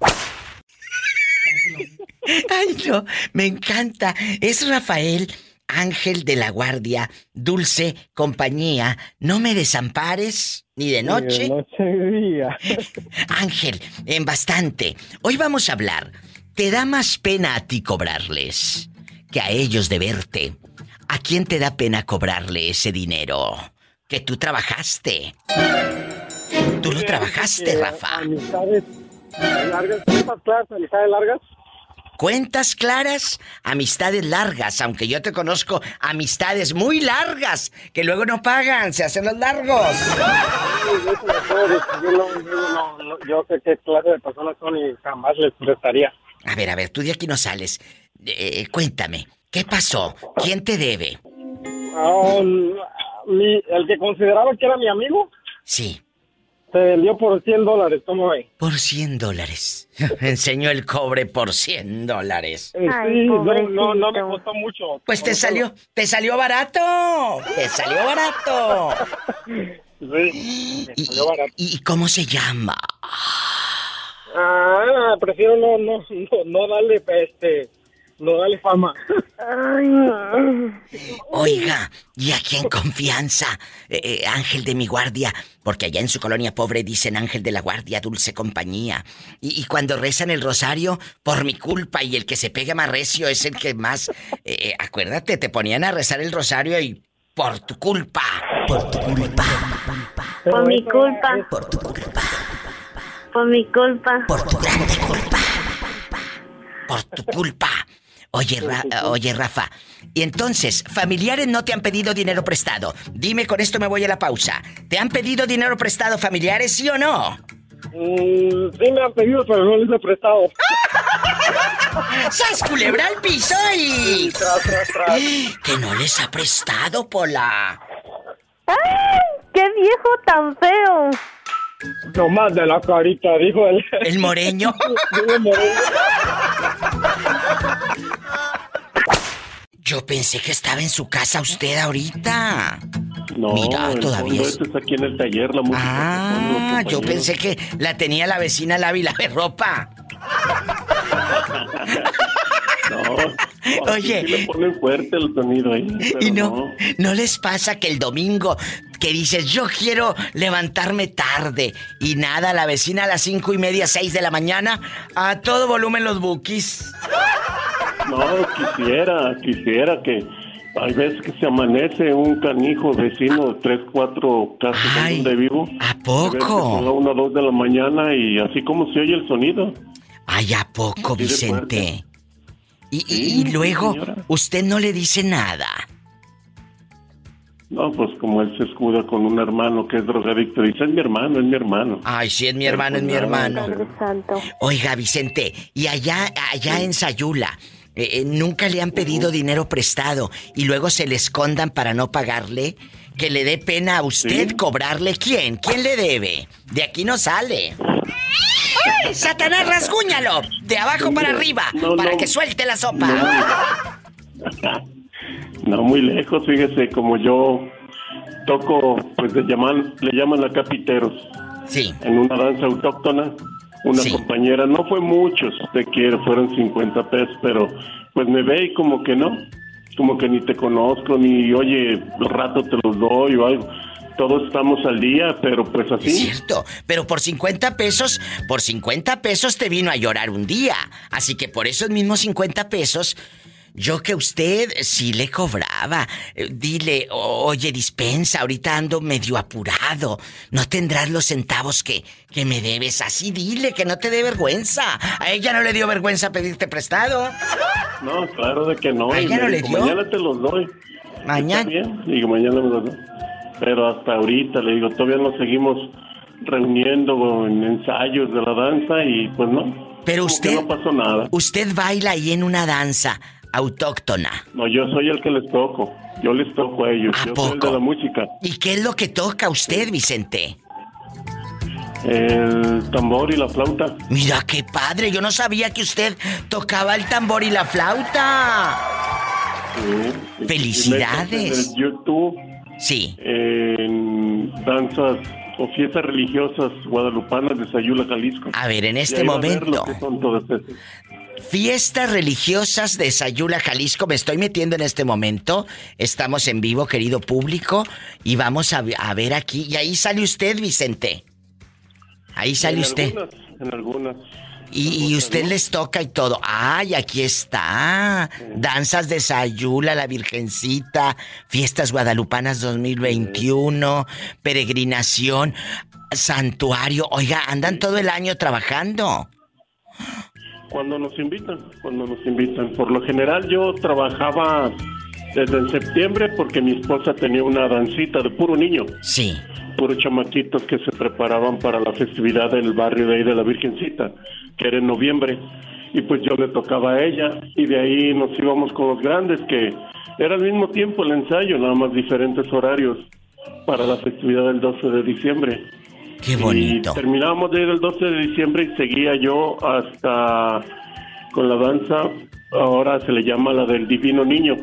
S2: *laughs* Ay, no, me encanta. Es Rafael, ángel de la guardia, dulce compañía. No me desampares ni de noche.
S14: Ni de noche ni día. *laughs*
S2: Ángel, en bastante. Hoy vamos a hablar. ¿Te da más pena a ti cobrarles que a ellos de verte? ¿A quién te da pena cobrarle ese dinero? Que tú trabajaste. Tú lo trabajaste,
S14: Que
S2: Rafa.
S14: Amistades largas, amistades largas.
S2: Cuentas claras, amistades largas, aunque yo te conozco amistades muy largas que luego no pagan, se hacen los largos.
S14: Yo no, yo no, no, yo sé qué clase de personas son y jamás les prestaría.
S2: A ver, a ver, tú de aquí no sales. Eh, cuéntame, ¿qué pasó? ¿Quién te debe?
S14: Ah, mi- el que consideraba que era mi amigo,
S2: Sí.
S14: Se vendió por 100 dólares, ¿cómo ve?
S2: Por 100 dólares. *laughs* Enseñó el cobre por 100 dólares.
S14: Eh, sí, no, no, no me costó mucho.
S2: Pues te salió, te salió barato. Te salió barato. *laughs*
S14: Sí, me salió barato.
S2: ¿Y cómo se llama?
S14: Ah, prefiero no, no, no, no darle, este, no darle fama.
S2: Oiga, y aquí en confianza, eh, eh, ángel de mi guardia, porque allá en su colonia pobre dicen ángel de la guardia, dulce compañía. Y, y cuando rezan el rosario, por mi culpa, y el que se pega más recio es el que más... eh, acuérdate, te ponían a rezar el rosario y por tu culpa, por tu culpa.
S10: Por mi culpa.
S2: Por tu culpa.
S10: Por mi culpa.
S2: Por tu grande culpa. Por tu culpa. Oye, Ra- oye, Rafa. Y entonces, familiares no te han pedido dinero prestado. Dime, con esto me voy a la pausa. ¿Te han pedido dinero prestado familiares, sí o no?
S14: Mm, sí me han pedido, pero no les he prestado. *laughs*
S2: ¡Sas culebra al piso y...
S14: Tras, tras, tras. *gasps*
S2: Que no les ha prestado, Pola.
S10: ¡Ay! ¡Qué viejo tan feo!
S14: No más de la carita, dijo el...
S2: ¿El moreño? *laughs*
S14: El moreño. *laughs*
S2: Yo pensé que estaba en su casa usted ahorita.
S23: No,
S2: Mira, todavía es-
S23: este está aquí en el taller, la música.
S2: Ah, yo pensé que la tenía la vecina Lávila de ropa. *laughs*
S23: No,
S2: Oye.
S23: Sí le ponen fuerte el sonido ahí. pero
S2: Y no, no les pasa que el domingo que dices, yo quiero levantarme tarde y nada, la vecina a las cinco y media, seis de la mañana, a todo volumen los bookies.
S23: No, quisiera, quisiera que hay veces que se amanece un canijo vecino, tres, cuatro casas de donde vivo.
S2: ¿A
S23: A
S2: poco?
S23: una o dos de la mañana y así como se oye el sonido.
S2: Ay, ¿a poco, Vicente? Y, y-
S23: Sí,
S2: y luego,
S23: señora.
S2: usted no le dice nada.
S23: No, pues como él se escuda con un hermano que es drogadicto, dice, es mi hermano, es mi hermano.
S2: Ay, sí, es mi hermano, es mi hermano.
S10: Santo.
S2: Oiga, Vicente, y allá, allá en Sayula, eh, eh, ¿nunca le han pedido dinero prestado y luego se le escondan para no pagarle? Que le dé pena a usted cobrarle quién? ¿Quién le debe? De aquí no sale. ¡Ay, Satanás, rasguñalo! De abajo para arriba,
S23: No,
S2: para
S23: no.
S2: que suelte la sopa.
S23: No, muy lejos, fíjese, como yo toco, pues le llaman, le llaman a capiteros.
S2: Sí.
S23: En una danza autóctona, una compañera, no fue mucho, si usted quiere, fueron 50 pesos, pero pues me ve y como que no, como que ni te conozco, ni oye, rato te los doy o algo. Todos estamos al día, pero pues así.
S2: Es cierto, pero por 50 pesos, por 50 pesos te vino a llorar un día. Así que por esos mismos 50 pesos, yo que usted sí le cobraba. Eh, Dile, "O- oye, dispensa, ahorita ando medio apurado. No tendrás los centavos que, que me debes. Así dile, que no te dé vergüenza. A ella no le dio vergüenza pedirte prestado.
S23: No, claro de que no.
S2: ¿A ella no le
S23: dijo,
S2: dio?
S23: Mañana te los doy.
S2: Mañana.
S23: Digo, mañana me los doy. Pero hasta ahorita, le digo, todavía nos seguimos reuniendo en ensayos de la danza y pues no.
S2: Pero usted-
S23: no pasó nada.
S2: Usted baila ahí en una danza autóctona.
S23: No, yo soy el que les toco. Yo les toco a ellos. yo soy el de la música.
S2: ¿Y qué es lo que toca usted, Vicente?
S23: El tambor y la flauta.
S2: Mira qué padre, yo no sabía que usted tocaba el tambor y la flauta.
S23: Sí.
S2: Felicidades.
S23: En YouTube.
S2: Sí.
S23: En danzas o fiestas religiosas guadalupanas de Sayula, Jalisco.
S2: A ver, en este
S23: a
S2: momento.
S23: son todas.
S2: Fiestas religiosas de Sayula, Jalisco. Me estoy metiendo en este momento. Estamos en vivo, querido público. Y vamos a, a ver aquí. Y ahí sale usted, Vicente. Ahí sale
S23: En
S2: usted.
S23: algunas, en algunas.
S2: Y, y usted les toca y todo. ¡Ay, aquí está! Danzas de Sayula, la Virgencita, Fiestas Guadalupanas 2021, Peregrinación, Santuario. Oiga, andan todo el año trabajando.
S23: Cuando nos invitan, cuando nos invitan. Por lo general yo trabajaba desde en septiembre porque mi esposa tenía una dancita de puro niño.
S2: Sí.
S23: Puros chamaquitos que se preparaban para la festividad del barrio de ahí de la Virgencita, que era en noviembre. Y pues yo le tocaba a ella y de ahí nos íbamos con los grandes, que era al mismo tiempo el ensayo, nada más diferentes horarios para la festividad del 12 de diciembre.
S2: Qué bonito.
S23: Y terminábamos de ir el 12 de diciembre y seguía yo hasta con la danza, ahora se le llama la del Divino Niño,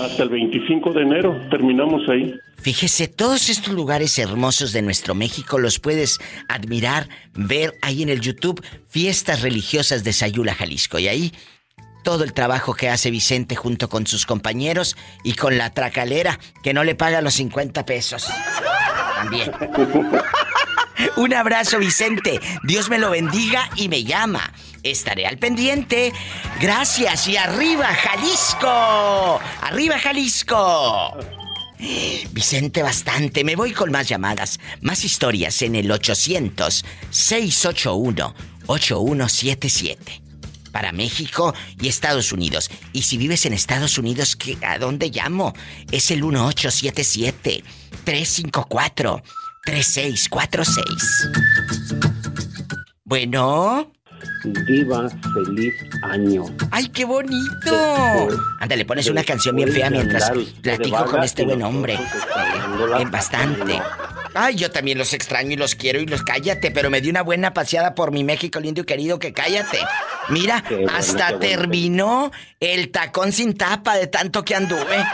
S23: hasta el 25 de enero terminamos ahí.
S2: Fíjese, todos estos lugares hermosos de nuestro México los puedes admirar, ver ahí en el YouTube, fiestas religiosas de Sayula, Jalisco. Y ahí todo el trabajo que hace Vicente junto con sus compañeros y con la tracalera que no le paga los 50 pesos. También. *laughs* Un abrazo, Vicente. Dios me lo bendiga y me llama. Estaré al pendiente. Gracias y arriba, Jalisco. Arriba, Jalisco. Vicente, bastante. Me voy con más llamadas, más historias en el 800-681-8177. Para México y Estados Unidos. Y si vives en Estados Unidos, ¿qué, ¿a dónde llamo? Es el 1877-354-3646. Bueno.
S24: Diva, feliz año.
S2: ¡Ay, qué bonito! Ándale, pones una canción bien fea mientras platico con este buen hombre. Eh, bastante. Ay, yo también los extraño y los quiero y los cállate, pero me di una buena paseada por mi México lindo y querido que cállate. Mira, hasta terminó el tacón sin tapa de tanto que anduve. *laughs*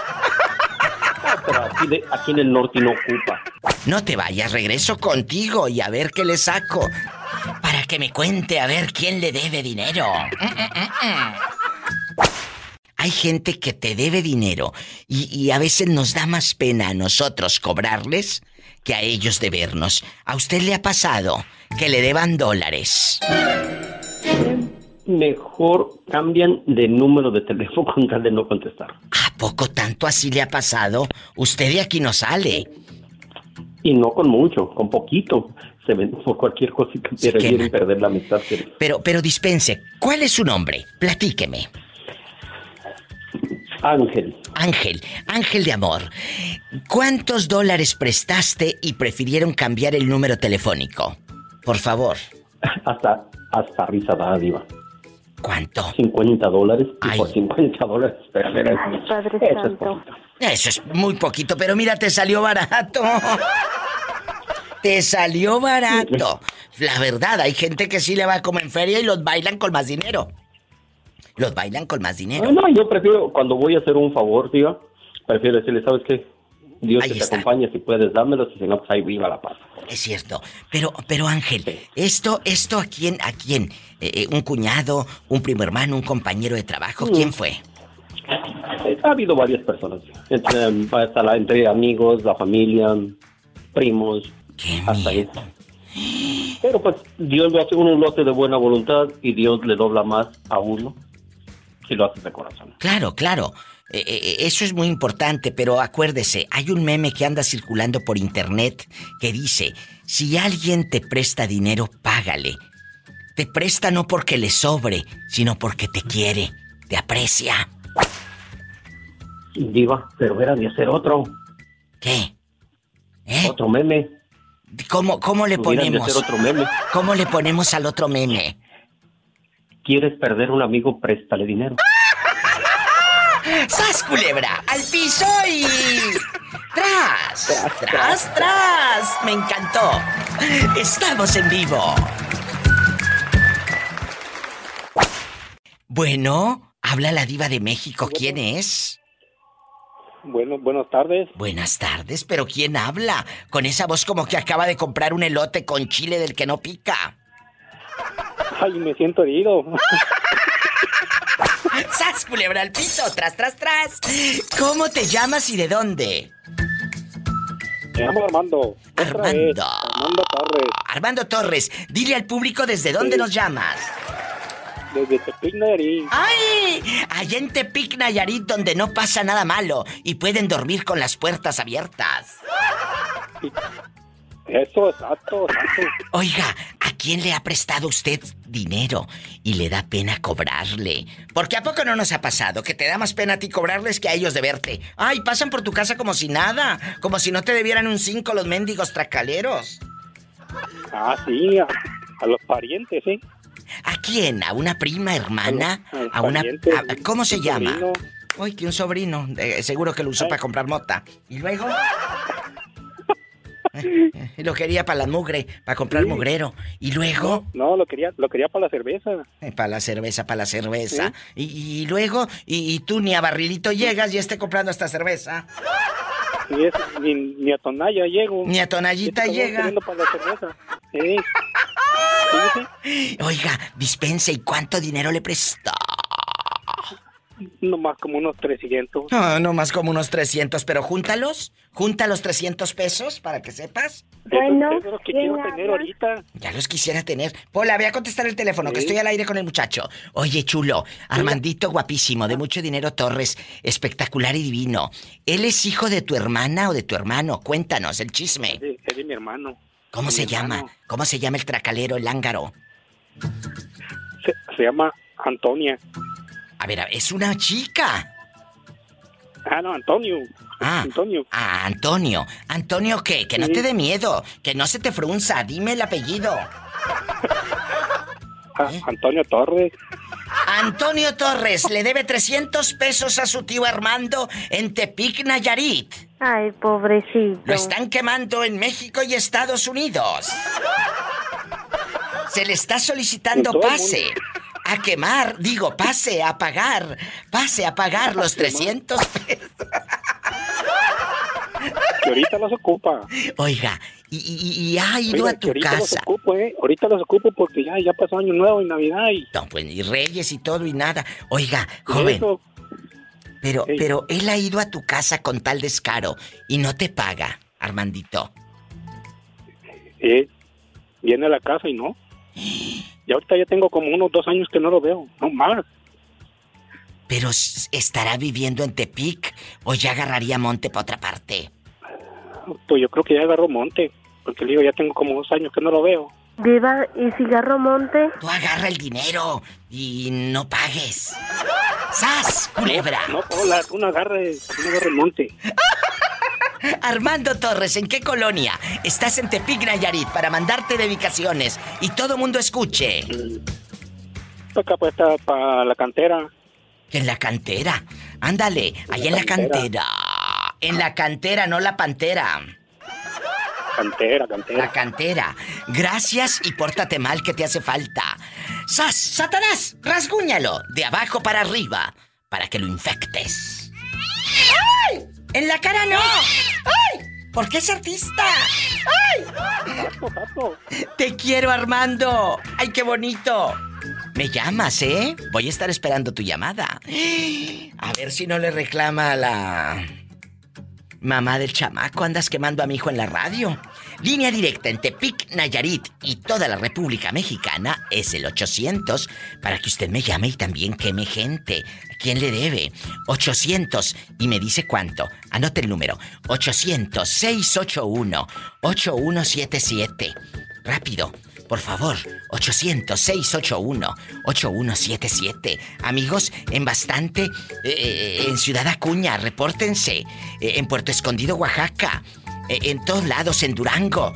S24: Aquí, de- aquí en el norte no ocupa.
S2: No te vayas, regreso contigo y a ver qué le saco. Para que me cuente a ver quién le debe dinero. Hay gente que te debe dinero y, y a veces nos da más pena a nosotros cobrarles que a ellos debernos. ¿A usted le ha pasado que le deban dólares?
S24: Mejor cambian de número de teléfono *laughs* con tal de no contestar.
S2: ¿A poco tanto así le ha pasado? Usted de aquí no sale.
S24: Y no con mucho, con poquito. Se ven por cualquier cosita, pero quieren perder la amistad.
S2: Pero, pero dispense, ¿cuál es su nombre? Platíqueme.
S24: Ángel.
S2: Ángel, Ángel de amor. ¿Cuántos dólares prestaste y prefirieron cambiar el número telefónico? Por favor. *laughs*
S24: Hasta, hasta risa da, Diva.
S2: ¿Cuánto?
S24: 50 dólares. Y por 50 dólares, espera, espera, eso-
S10: Padre
S24: eso es
S10: Santo.
S24: poquito.
S2: Eso es muy poquito, pero mira, te salió barato. Te salió barato. La verdad, hay gente que sí le va como en feria y los bailan con más dinero. Los bailan con más dinero.
S24: Ah, No, yo prefiero, cuando voy a hacer un favor, Diva, prefiero decirle, ¿sabes qué? Dios
S2: Ahí
S24: que te
S2: está.
S24: acompañe, si puedes dármelos, y si no, pues ahí viva la paz.
S2: Es cierto. Pero, pero Ángel, esto, esto a quién, a quién, Eh, eh, un cuñado, un primo hermano, un compañero de trabajo, ¿quién fue?
S24: Ha habido varias personas, entre, hasta la- entre amigos, la familia, primos, hasta ahí. Pero pues Dios lo hace, uno lo hace de buena voluntad y Dios le dobla más a uno si lo hace de corazón.
S2: Claro, claro. Eh, eh, eso es muy importante, pero acuérdese, hay un meme que anda circulando por internet que dice, si alguien te presta dinero, págale. Te presta no porque le sobre, sino porque te quiere, te aprecia.
S24: Diva, pero era de hacer otro.
S2: ¿Qué?
S24: Otro meme.
S2: ¿Cómo, cómo le ponemos?
S24: hacer otro meme.
S2: ¿Cómo le ponemos al otro meme?
S24: ¿Quieres perder un amigo? Préstale dinero.
S2: ¡Sas, culebra! ¡Al piso y... ¡Tras! ¡Tras, tras! ¡Me encantó! ¡Estamos en vivo! Bueno, habla la diva de México. ¿Quién es?
S25: Bueno, buenas tardes.
S2: Buenas tardes, pero ¿quién habla? Con esa voz como que acaba de comprar un elote con chile del que no pica.
S25: Ay, me siento herido. *laughs*
S2: ¡Sas, culebra al piso! ¡Tras, tras, tras! ¿Cómo te llamas y de dónde?
S25: Me llamo Armando. Vez.
S2: Armando.
S25: Armando Torres.
S2: Armando Torres, dile al público desde dónde nos llamas.
S25: Desde Tepic, Nayarit.
S2: ¡Ay! Allá en Tepic, Nayarit, donde no pasa nada malo y pueden dormir con las puertas abiertas.
S25: Eso, exacto, exacto. *laughs*
S2: Oiga, ¿a quién le ha prestado usted dinero y le da pena cobrarle? Porque a poco no nos ha pasado que te da más pena a ti cobrarles que a ellos de verte. Ay, pasan por tu casa como si nada, como si no te debieran un cinco los mendigos tracaleros.
S25: Ah, sí, a, a los parientes, sí.
S2: ¿A quién? ¿A una prima, hermana?
S25: A los
S2: ¿A una...
S25: parientes,
S2: a- ¿Cómo se llama?
S25: sobrino.
S2: Ay, que un sobrino. eh, seguro que lo usó para comprar mota. ¿Y luego? *laughs* Lo quería para la mugre, para comprar
S25: Sí.
S2: mugrero. Y luego,
S25: No, lo quería, lo quería para la cerveza.
S2: eh, para la cerveza, para la cerveza. Y, y luego, y, y tú ni a barrilito llegas y esté comprando esta cerveza.
S25: Ni, es, ni, ni a Tonaya llego.
S2: Ni a
S25: cabrón
S2: llega.
S25: para la cerveza. *laughs* Sí.
S2: Oiga, dispense, ¿y cuánto dinero le prestó?
S25: Nomás como unos 300.
S2: No, no más como unos 300, pero júntalos. Junta los 300 pesos para que sepas.
S25: Bueno, eso es lo que quiero tener ahorita.
S2: Ya los quisiera tener. Pola, voy a contestar el teléfono, que
S25: Sí.
S2: estoy al aire con el muchacho. Oye, chulo, Armandito guapísimo, de mucho dinero Torres, espectacular y divino. ¿Él es hijo de tu hermana o de tu hermano? Cuéntanos el chisme.
S25: Es de, es de mi hermano.
S2: ¿Cómo se llama?
S25: hermano.
S2: ¿Cómo se llama el tracalero, el lángaro?
S25: Se, se llama Antonia.
S2: A ver, es una chica.
S25: Ah, no, Antonio.
S2: Ah,
S25: Antonio.
S2: Ah, Antonio. ¿Antonio qué? Que no
S25: Sí.
S2: te dé miedo, que no se te frunza. Dime el apellido.
S25: Ah, Antonio Torres.
S2: Antonio Torres le debe 300 pesos a su tío Armando en Tepic, Nayarit.
S10: Ay, pobrecito.
S2: Lo están quemando en México y Estados Unidos. Se le está solicitando pase. A quemar, digo, pase a pagar. Pase a pagar los 300 pesos.
S25: Que ahorita los ocupa.
S2: Oiga, y, y- y ha ido
S25: Oiga,
S2: a tu
S25: ahorita los
S2: casa.
S25: ocupo, ¿eh? Ahorita los ocupo porque ya, ya pasó Año Nuevo y Navidad y...
S2: No, pues, y Reyes y todo y nada. Oiga, joven.
S25: Eso.
S2: Pero, pero él ha ido a tu casa con tal descaro y no te paga, Armandito.
S25: Eh, viene a la casa y no. *gasps* Y ahorita ya tengo como unos dos años que no lo veo, no más.
S2: Pero estará viviendo en Tepic o ya agarraría monte para otra parte.
S25: Pues yo creo que ya agarró monte, porque le digo, ya tengo como dos años que no lo veo.
S10: Diva, ¿y cigarro monte?
S2: Tú agarra el dinero y no pagues. ¡Sas, culebra!
S25: No, hola, tú no agarres, tú no agarres monte. *laughs*
S2: Armando Torres, ¿en qué colonia? Estás en Tepic, Nayarit, para mandarte dedicaciones y todo mundo escuche.
S25: Acá pues está para la cantera.
S2: En la cantera. Ándale, ahí en la cantera. En la cantera, no la pantera.
S25: Cantera, cantera.
S2: La cantera. Gracias y pórtate mal que te hace falta. ¡Sas! ¡Satanás! ¡Rasguñalo! De abajo para arriba. Para que lo infectes. ¡Ay! ¡En la cara no! ¡Ay! ¿Por qué es artista? ¡Ay! Te quiero, Armando. ¡Ay, qué bonito! Me llamas, ¿eh? Voy a estar esperando tu llamada. A ver si no le reclama a la mamá del chamaco. Andas quemando a mi hijo en la radio. Línea directa en Tepic, Nayarit y toda la República Mexicana es el 800 para que usted me llame y también queme gente. ¿A quién le debe? 800 y me dice cuánto. Anote el número. 800-681-8177. Rápido. Por favor, 800-681-8177. Amigos, en bastante, eh, en Ciudad Acuña, repórtense. Eh, en Puerto Escondido, Oaxaca. Eh, en todos lados, en Durango.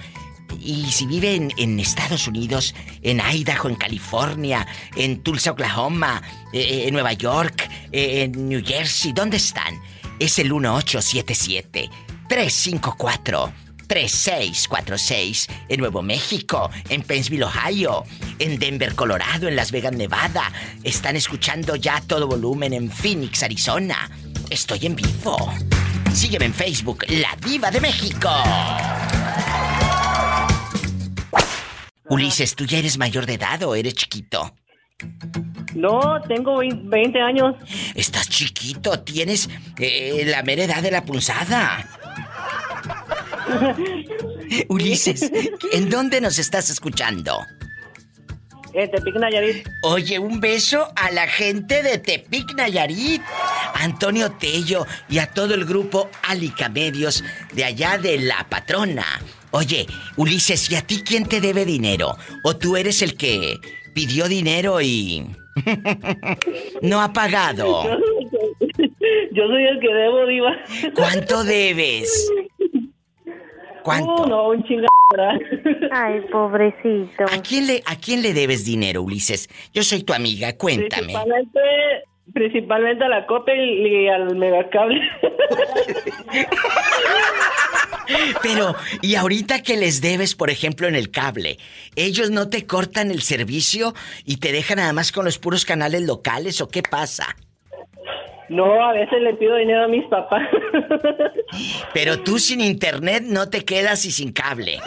S2: Y si viven en Estados Unidos, en Idaho, en California, en Tulsa, Oklahoma, eh, en Nueva York, eh, en New Jersey, ¿dónde están? Es el 1877 354 3646 en Nuevo México, en Pennsville, Ohio, en Denver, Colorado, en Las Vegas, Nevada. Están escuchando ya a todo volumen en Phoenix, Arizona. Estoy en vivo. Sígueme en Facebook, La Diva de México. Ulises, ¿tú ya eres mayor de edad o eres chiquito?
S7: No, tengo 20 años.
S2: Estás chiquito, tienes eh, la mera edad de la punzada. *laughs* Ulises, ¿en dónde nos estás escuchando?
S7: En Tepic, Nayarit.
S2: Oye, un beso a la gente de Tepic Nayarit, Antonio Tello y a todo el grupo Alica Medios de allá de La Patrona. Oye, Ulises, ¿y a ti quién te debe dinero? ¿O tú eres el que pidió dinero y... *laughs* no ha pagado?
S7: Yo soy el que debo, Diva.
S2: ¿Cuánto debes? ¿Cuánto?
S7: Uh, no, un chingada. *laughs*
S10: Ay, pobrecito.
S2: ¿A quién, le, ¿A quién le debes dinero, Ulises? Yo soy tu amiga, cuéntame.
S7: Principalmente, principalmente a la Coppel y al Megacable. *laughs*
S2: Pero, ¿y ahorita que les debes, por ejemplo, en el cable? ¿Ellos no te cortan el servicio y te dejan nada más con los puros canales locales o qué pasa?
S26: No, a veces le pido dinero a mis papás. *laughs*
S2: Pero tú sin internet no te quedas y sin cable.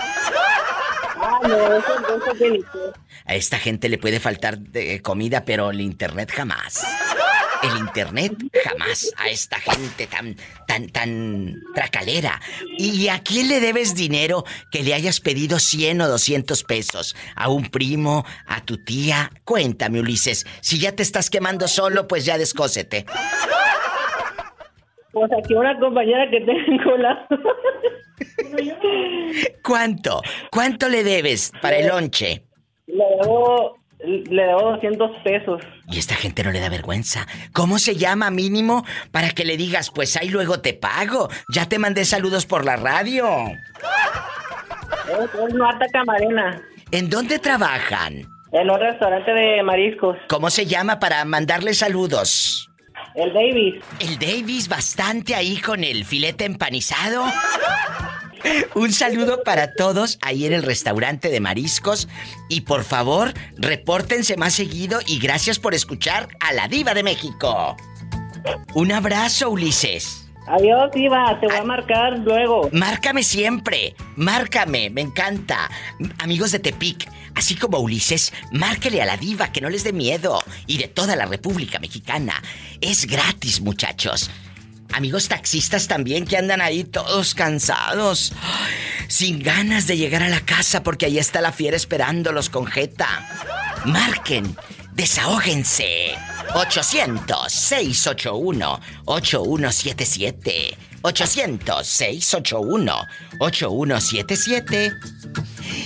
S26: Ah, no, eso, eso.
S2: A esta gente le puede faltar de comida, pero el internet jamás. El internet jamás a esta gente tan, tan, tan tracalera. ¿Y a quién le debes dinero que le hayas pedido 100 o 200 pesos? ¿A un primo? ¿A tu tía? Cuéntame, Ulises. Si ya te estás quemando solo, pues ya descósete.
S26: Pues aquí una compañera que tengo la...
S2: ¿Cuánto? ¿Cuánto le debes para el lonche?
S26: Le debo, le debo 200 pesos.
S2: Y esta gente no le da vergüenza. ¿Cómo se llama mínimo para que le digas, pues ahí luego te pago? Ya te mandé saludos por la radio.
S26: Es, es Marta Camarena.
S2: ¿En dónde trabajan?
S26: En un restaurante de mariscos.
S2: ¿Cómo se llama para mandarle saludos?
S26: El Davis.
S2: El Davis, bastante ahí con el filete empanizado. Un saludo para todos ahí en el restaurante de mariscos. Y por favor, repórtense más seguido y gracias por escuchar a la Diva de México. Un abrazo, Ulises.
S26: Adiós, Diva. Te voy a marcar luego.
S2: Márcame siempre. Márcame, me encanta. Amigos de Tepic, así como Ulises, márquele a la diva que no les dé miedo. Y de toda la República Mexicana. Es gratis, muchachos. Amigos taxistas también que andan ahí todos cansados. Sin ganas de llegar a la casa porque ahí está la fiera esperándolos con jeta. Marquen. Desahógense. 800-681-8177. 800-681-8177.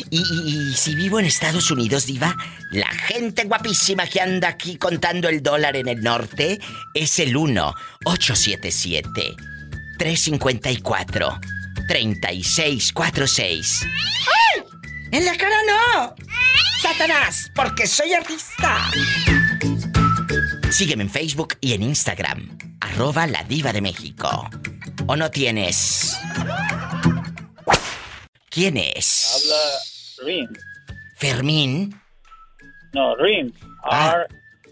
S2: Y, y- y si vivo en Estados Unidos, Diva, la gente guapísima que anda aquí contando el dólar en el norte es el 1-877-354-3646. ¡Ay! ¡En la cara no! ¡Satanás! Porque soy artista. Sígueme en Facebook y en Instagram. Arroba la diva de México. ¿O no tienes? ¿Quién es?
S27: Habla Rin.
S2: ¿Fermín?
S27: No, Rin.
S2: Ah.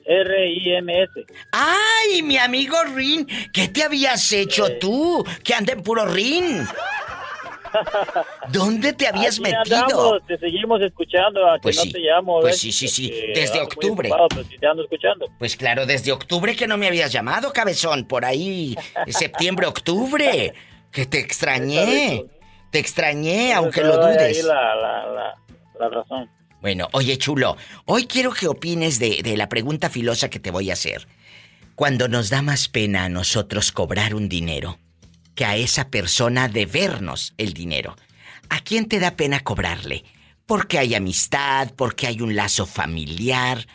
S27: R-I-M-S.
S2: ¡Ay, mi amigo Rin! ¿Qué te habías hecho tú? Que anda en puro Rin. ¿Dónde te habías
S27: Aquí
S2: metido?
S27: andamos, te seguimos escuchando, a que
S2: Pues
S27: no
S2: sí,
S27: te llamo.
S2: pues sí, sí, sí, desde octubre.
S27: ocupado, te ando escuchando.
S2: Pues claro, desde octubre que no me habías llamado, cabezón. Por ahí, septiembre, octubre. Que te *laughs* extrañé. Te extrañé, aunque lo
S27: Ahí
S2: dudes.
S27: la, la, la, la razón.
S2: Bueno, oye, chulo, hoy quiero que opines de, de la pregunta filosa que te voy a hacer. Cuando nos da más pena a nosotros cobrar un dinero que a esa persona debernos el dinero, ¿a quién te da pena cobrarle? Porque hay amistad, porque hay un lazo familiar.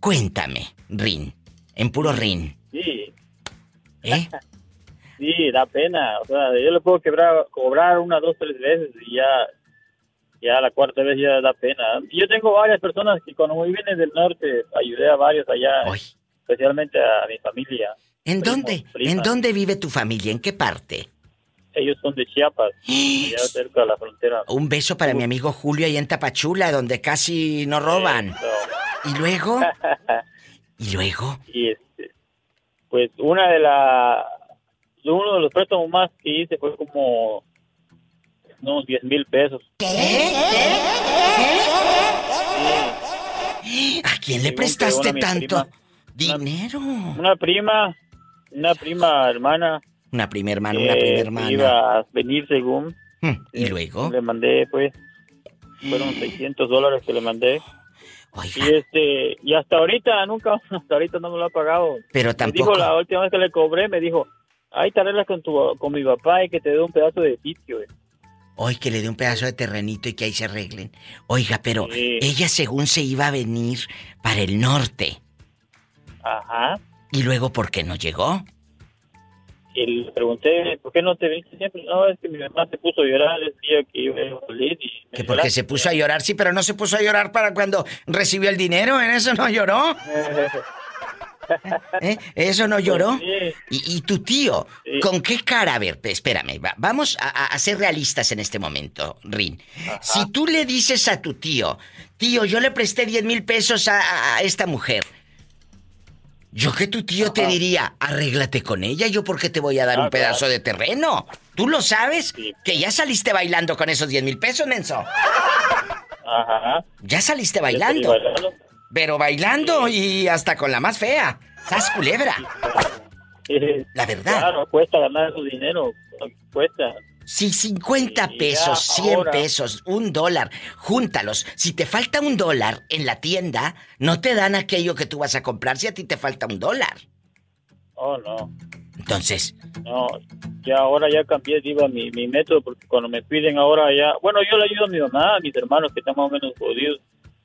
S2: Cuéntame, Rin, en puro Rin.
S27: Sí,
S2: ¿Eh? *laughs*
S27: sí, da pena. O sea, yo le puedo quebrar, cobrar una, dos, tres veces y ya, ya la cuarta vez ya da pena. Yo tengo varias personas que cuando muy vine del norte ayudé a varios allá, especialmente a mi familia.
S2: ¿En
S27: primos,
S2: dónde? ¿En dónde vive tu familia? ¿En qué parte?
S27: Ellos son de Chiapas, *gasps* allá cerca de la frontera.
S2: Un beso para mi amigo Julio ahí en Tapachula, donde casi no roban. ¿Y luego? *laughs* ¿Y luego?
S27: y este, pues una de la uno de los préstamos más que hice fue como unos 10 mil pesos.
S2: ¿A quién le prestaste
S27: una
S2: tanto
S27: prima-
S2: dinero?
S27: una prima una prima hermana.
S2: Una prima hermana, una prima hermana.
S27: iba a venir según.
S2: Hmm, ¿Y luego?
S27: le mandé pues fueron *gasps* 600 dólares que le mandé. Y este y hasta ahorita nunca *laughs* hasta ahorita no me lo ha pagado.
S2: Pero
S27: me
S2: tampoco.
S27: dijo la última vez que le cobré me dijo ay te arreglas con tu con mi papá y que te dé un pedazo de sitio eh".
S2: Hoy que le dé un pedazo de terrenito y que ahí se arreglen. Oiga, pero
S27: Sí.
S2: ella según se iba a venir para el norte.
S27: ajá
S2: ¿Y luego por qué no llegó?
S27: y le pregunté por qué no te viniste siempre no es que mi mamá se puso a llorar el día que iba a salir y
S2: Que porque se puso a llorar, sí, pero no se puso a llorar para cuando recibió el dinero, en eso no lloró. *laughs* *laughs* ¿Eh? ¿Eso no lloró?
S27: Sí.
S2: ¿Y, y tu tío? ¿Con qué cara? A ver, espérame, va- vamos a, a ser realistas en este momento, Rin. Si tú le dices a tu tío, tío, yo le presté 10 mil pesos a, esta mujer. Yo que tu tío te diría, arréglate con ella, yo porque te voy a dar
S27: Ah,
S2: un pedazo
S27: claro.
S2: de terreno. ¿Tú lo sabes? Que ya saliste bailando con esos 10 mil pesos, menso.
S27: Ajá.
S2: Ya saliste bailando. Pero bailando y hasta con la más fea. ¿Sabes, culebra? La verdad.
S27: Claro, cuesta ganar su dinero. Cuesta.
S2: Si 50
S27: Y
S2: pesos,
S27: ya
S2: 100
S27: ahora-
S2: pesos, un dólar, júntalos. Si te falta un dólar en la tienda, no te dan aquello que tú vas a comprar si a ti te falta un dólar.
S27: Oh, no.
S2: Entonces,
S27: No, ya ahora ya cambié, Diva, mi, mi método, porque cuando me piden ahora ya... Bueno, yo le ayudo a mi mamá, a mis hermanos que están más o menos jodidos.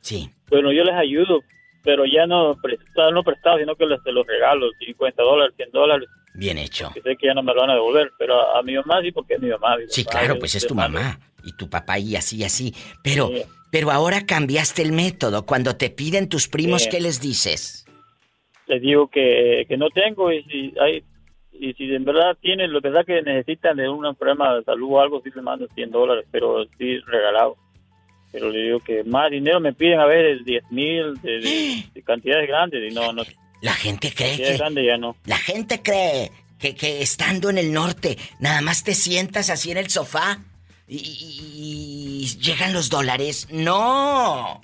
S2: Sí.
S27: Bueno, yo les ayudo, pero ya no prestado, no prestado, sino que les se los regalo, 50 dólares, 100 dólares,
S2: bien hecho.
S27: que sé que ya no me lo van a devolver, pero a, a mi mamá sí, porque es mi mamá. mi
S2: Sí,
S27: papá,
S2: claro, pues es tu mamá y tu papá y así y así. Pero, pero ahora cambiaste el método. Cuando te piden tus primos,
S27: Sí.
S2: ¿qué les dices?
S27: Les digo que, que no tengo y si hay... Y si en verdad tienen, la verdad que necesitan de un problema de salud o algo, sí les mando 100 dólares, pero sí regalado. Pero le digo que más dinero me piden a veces 10 mil, de, de- *gasps* de cantidades grandes, y no, no.
S2: La gente cree que...
S27: ya no.
S2: La gente cree que, que estando en el norte, nada más te sientas así en el sofá y, y- y llegan los dólares. ¡No!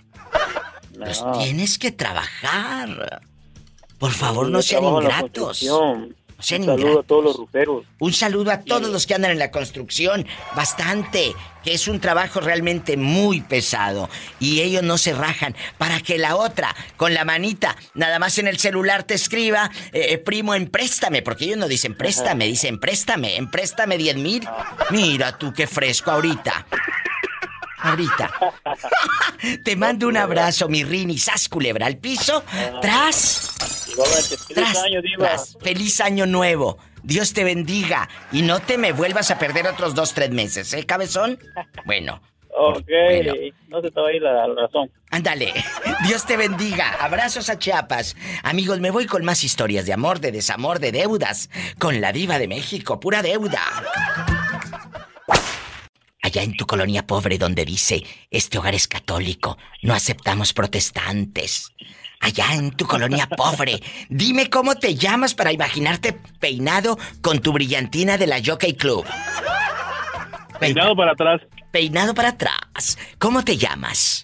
S2: Los tienes que trabajar. Por favor, no
S27: yo
S2: sean ingratos.
S27: Un saludo a todos los ruferos.
S2: Un saludo a todos los que andan en la construcción, bastante, que es un trabajo realmente muy pesado y ellos no se rajan para que la otra, con la manita, nada más en el celular te escriba, eh, primo, empréstame, porque ellos no dicen préstame, dicen préstame, empréstame 10 mil. Mira tú qué fresco ahorita. *laughs* Ahorita. *laughs* Te mando un abrazo, mi Rini. Sas culebra al piso. Tras.
S27: Feliz
S2: Tras,
S27: año, Diva.
S2: tras. Feliz año nuevo. Dios te bendiga. Y no te me vuelvas a perder otros dos, tres meses, ¿eh, cabezón? Bueno, *laughs*
S27: Ok,
S2: Bueno.
S27: no se estaba ahí la, la razón.
S2: ándale. *laughs* Dios te bendiga. Abrazos a Chiapas. Amigos, me voy con más historias de amor, de desamor, de deudas. Con la diva de México, pura deuda. Allá en tu colonia pobre donde dice, este hogar es católico, no aceptamos protestantes. Allá en tu colonia pobre, dime cómo te llamas para imaginarte peinado con tu brillantina de la Jockey Club.
S28: Peinado para atrás.
S2: Peinado para atrás. ¿Cómo te llamas?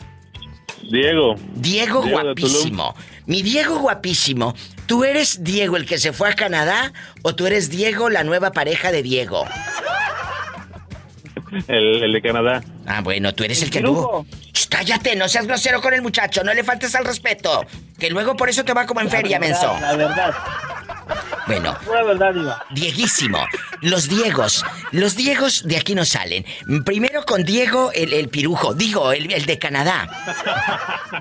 S28: Diego.
S2: Diego,
S28: Diego
S2: guapísimo. Mi Diego guapísimo. ¿Tú eres Diego el que se fue a Canadá o tú eres Diego la nueva pareja de Diego?
S28: El, el de Canadá.
S2: Ah, bueno, tú eres el que anduvo. Shh, cállate, no seas grosero con el muchacho, no le faltes al respeto. Que luego por eso te va como en feria, menso.
S11: La verdad.
S2: Bueno,
S11: La verdad, Diva.
S2: Dieguísimo. Los Diegos. Los Diegos de aquí no salen. Primero con Diego, el, el pirujo. Digo, el, el de Canadá.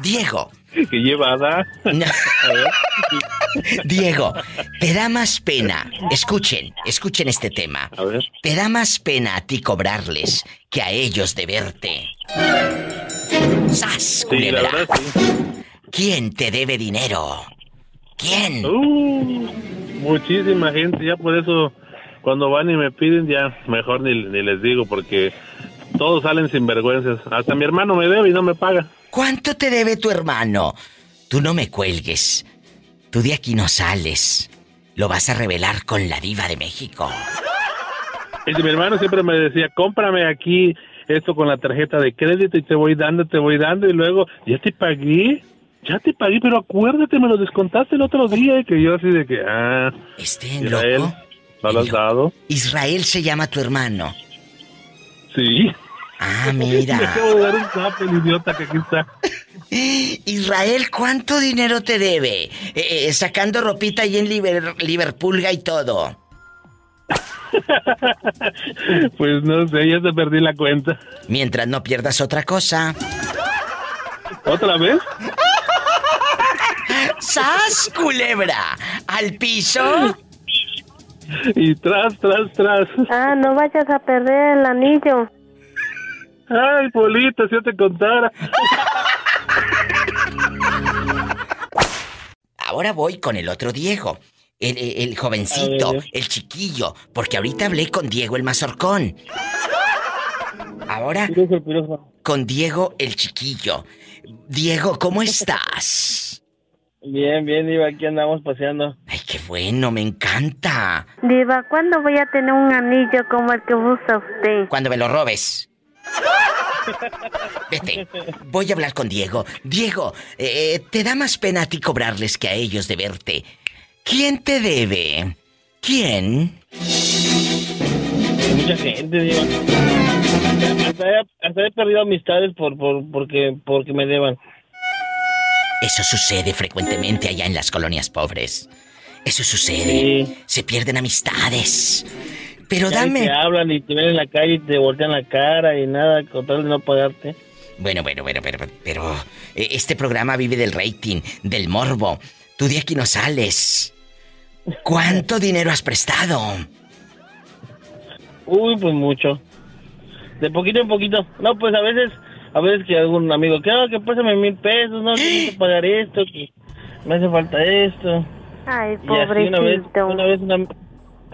S2: Diego. *laughs*
S28: Que llevada. *laughs*
S2: Diego, te da más pena. Escuchen, escuchen este tema.
S28: A ver.
S2: Te da más pena a ti cobrarles que a ellos de verte. ¡Sas,
S28: Sí, la
S2: culebra!
S28: verdad, sí.
S2: ¿Quién te debe dinero? ¿Quién?
S28: Uh, muchísima gente, ya por eso cuando van y me piden ya mejor ni, ni les digo porque todos salen sin vergüenzas. Hasta mi hermano me debe y no me paga.
S2: ¿Cuánto te debe tu hermano? Tú no me cuelgues. Tú de aquí no sales. Lo vas a revelar con la diva de México.
S28: Y mi hermano siempre me decía, cómprame aquí esto con la tarjeta de crédito y te voy dando, te voy dando y luego, ya te pagué, ya te pagué, pero acuérdate, me lo descontaste el otro día y que yo así de que, ah,
S2: Este
S28: Israel,
S2: loco.
S28: ¿no lo has dado?
S2: Israel se llama tu hermano.
S28: Sí.
S2: Ah, *laughs*
S28: Me
S2: mira.
S28: acabo de dar un zap, el idiota que aquí está.
S2: Israel, ¿cuánto dinero te debe? Eh, eh, sacando ropita ahí en Liber- Liverpool y todo. *laughs*
S28: Pues no sé, ya te perdí la cuenta.
S2: Mientras no pierdas otra cosa.
S28: ¿Otra vez?
S2: ¡Sas, culebra! ¿Al piso?
S28: Y tras, tras, tras.
S10: Ah, no vayas a perder el anillo.
S28: Ay, Polito, si yo te contara.
S2: ahora voy con el otro Diego. El, el- el jovencito, el chiquillo. Porque ahorita hablé con Diego el mazorcón. Ahora con Diego el chiquillo. Diego, ¿cómo *laughs* estás?
S29: Bien, bien, Diva, aquí andamos paseando.
S2: Ay, qué bueno, me encanta.
S10: Diva, ¿cuándo voy a tener un anillo como el que usa usted?
S2: Cuando me lo robes. Vete, voy a hablar con Diego. Diego, eh, ¿te da más pena a ti cobrarles que a ellos de verte? ¿Quién te debe? ¿Quién?
S29: Mucha gente, Diva. Hasta he, hasta he perdido amistades por, por, porque, porque me deban.
S2: Eso sucede frecuentemente allá en las colonias pobres. Eso sucede. Se pierden amistades. Pero
S29: Ya
S2: dame...
S29: Te hablan y te ven en la calle y te voltean la cara y nada, con tal de no pagarte.
S2: Bueno, bueno, bueno, pero, pero eh, este programa vive del rating, del morbo. Tú de aquí no sales. ¿Cuánto dinero has prestado?
S29: Uy, pues mucho. De poquito en poquito. No, pues a veces, a veces que algún amigo, que, ah, que pásame mil pesos, no, que necesito *gasps* pagar esto, que me hace falta esto.
S10: Ay,
S29: Y así una vez,
S10: pobrecito.
S29: una vez, una,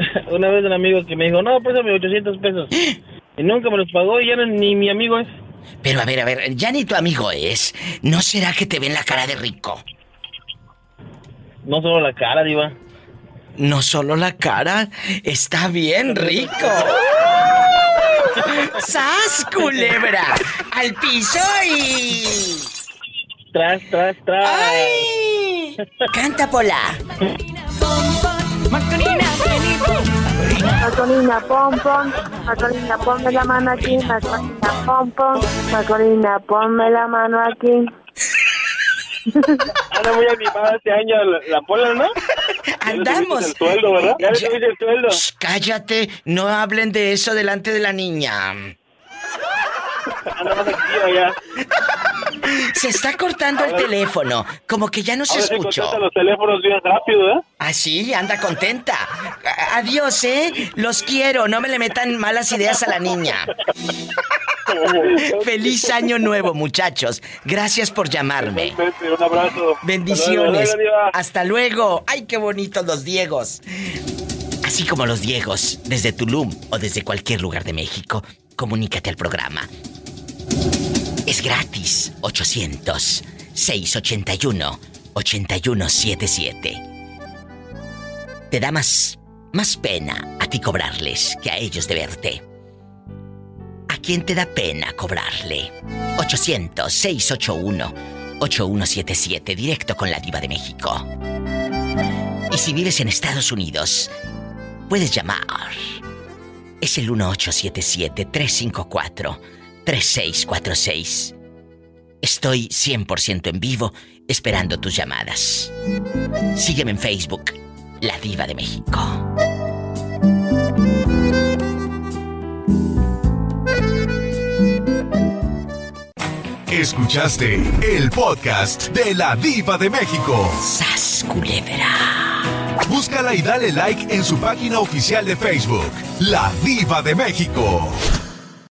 S29: *laughs* una vez un amigo que me dijo, no, préstame 800 pesos. *gasps* Y nunca me los pagó y ya no- ni mi amigo es.
S2: Pero a ver, a ver, ya ni tu amigo es. ¿No será que te ven la cara de rico?
S29: No solo la cara, diva.
S2: No solo la cara, está bien rico. *laughs* ¡Sas, culebra! ¡Al piso y...
S29: Tras, tras, tras.
S2: ¡Ay! *laughs* ¡Canta, Pola!
S10: Macorina, pom, pom. Macorina, ponme la mano aquí. Macorina, pom, pom. Ponme la mano aquí. *laughs*
S29: Anda muy animada este año la, la pola, ¿no?
S2: Andamos.
S29: el sueldo, ¿verdad? Ya le
S2: Ya-
S29: el sueldo.
S2: Shh, cállate, no hablen de eso delante de la niña.
S29: Ya.
S2: Se está cortando el teléfono, como que ya no se escuchó.
S29: los teléfonos bien rápido, ¿eh?
S2: Ah, sí, anda contenta. Adiós, ¿eh? Los quiero, no me le metan malas ideas a la niña. *laughs* Feliz año nuevo, muchachos. Gracias por llamarme.
S29: Un abrazo.
S2: Bendiciones. Hasta luego. Ay, qué bonitos los Diegos. Así como los Diegos, desde Tulum o desde cualquier lugar de México, comunícate al programa. Es gratis. 800-681-8177. Te da más, más pena a ti cobrarles que a ellos de verte. ¿A quién te da pena cobrarle? 800-681-8177, directo con la diva de México. Y si vives en Estados Unidos, puedes llamar. Es el 1877-354-3646. Estoy 100% en vivo esperando tus llamadas. Sígueme en Facebook, La Diva de México.
S30: Escuchaste el podcast de la Diva de México.
S2: ¡Sas, culebra!
S30: Búscala y dale like en su página oficial de Facebook, La Diva de México.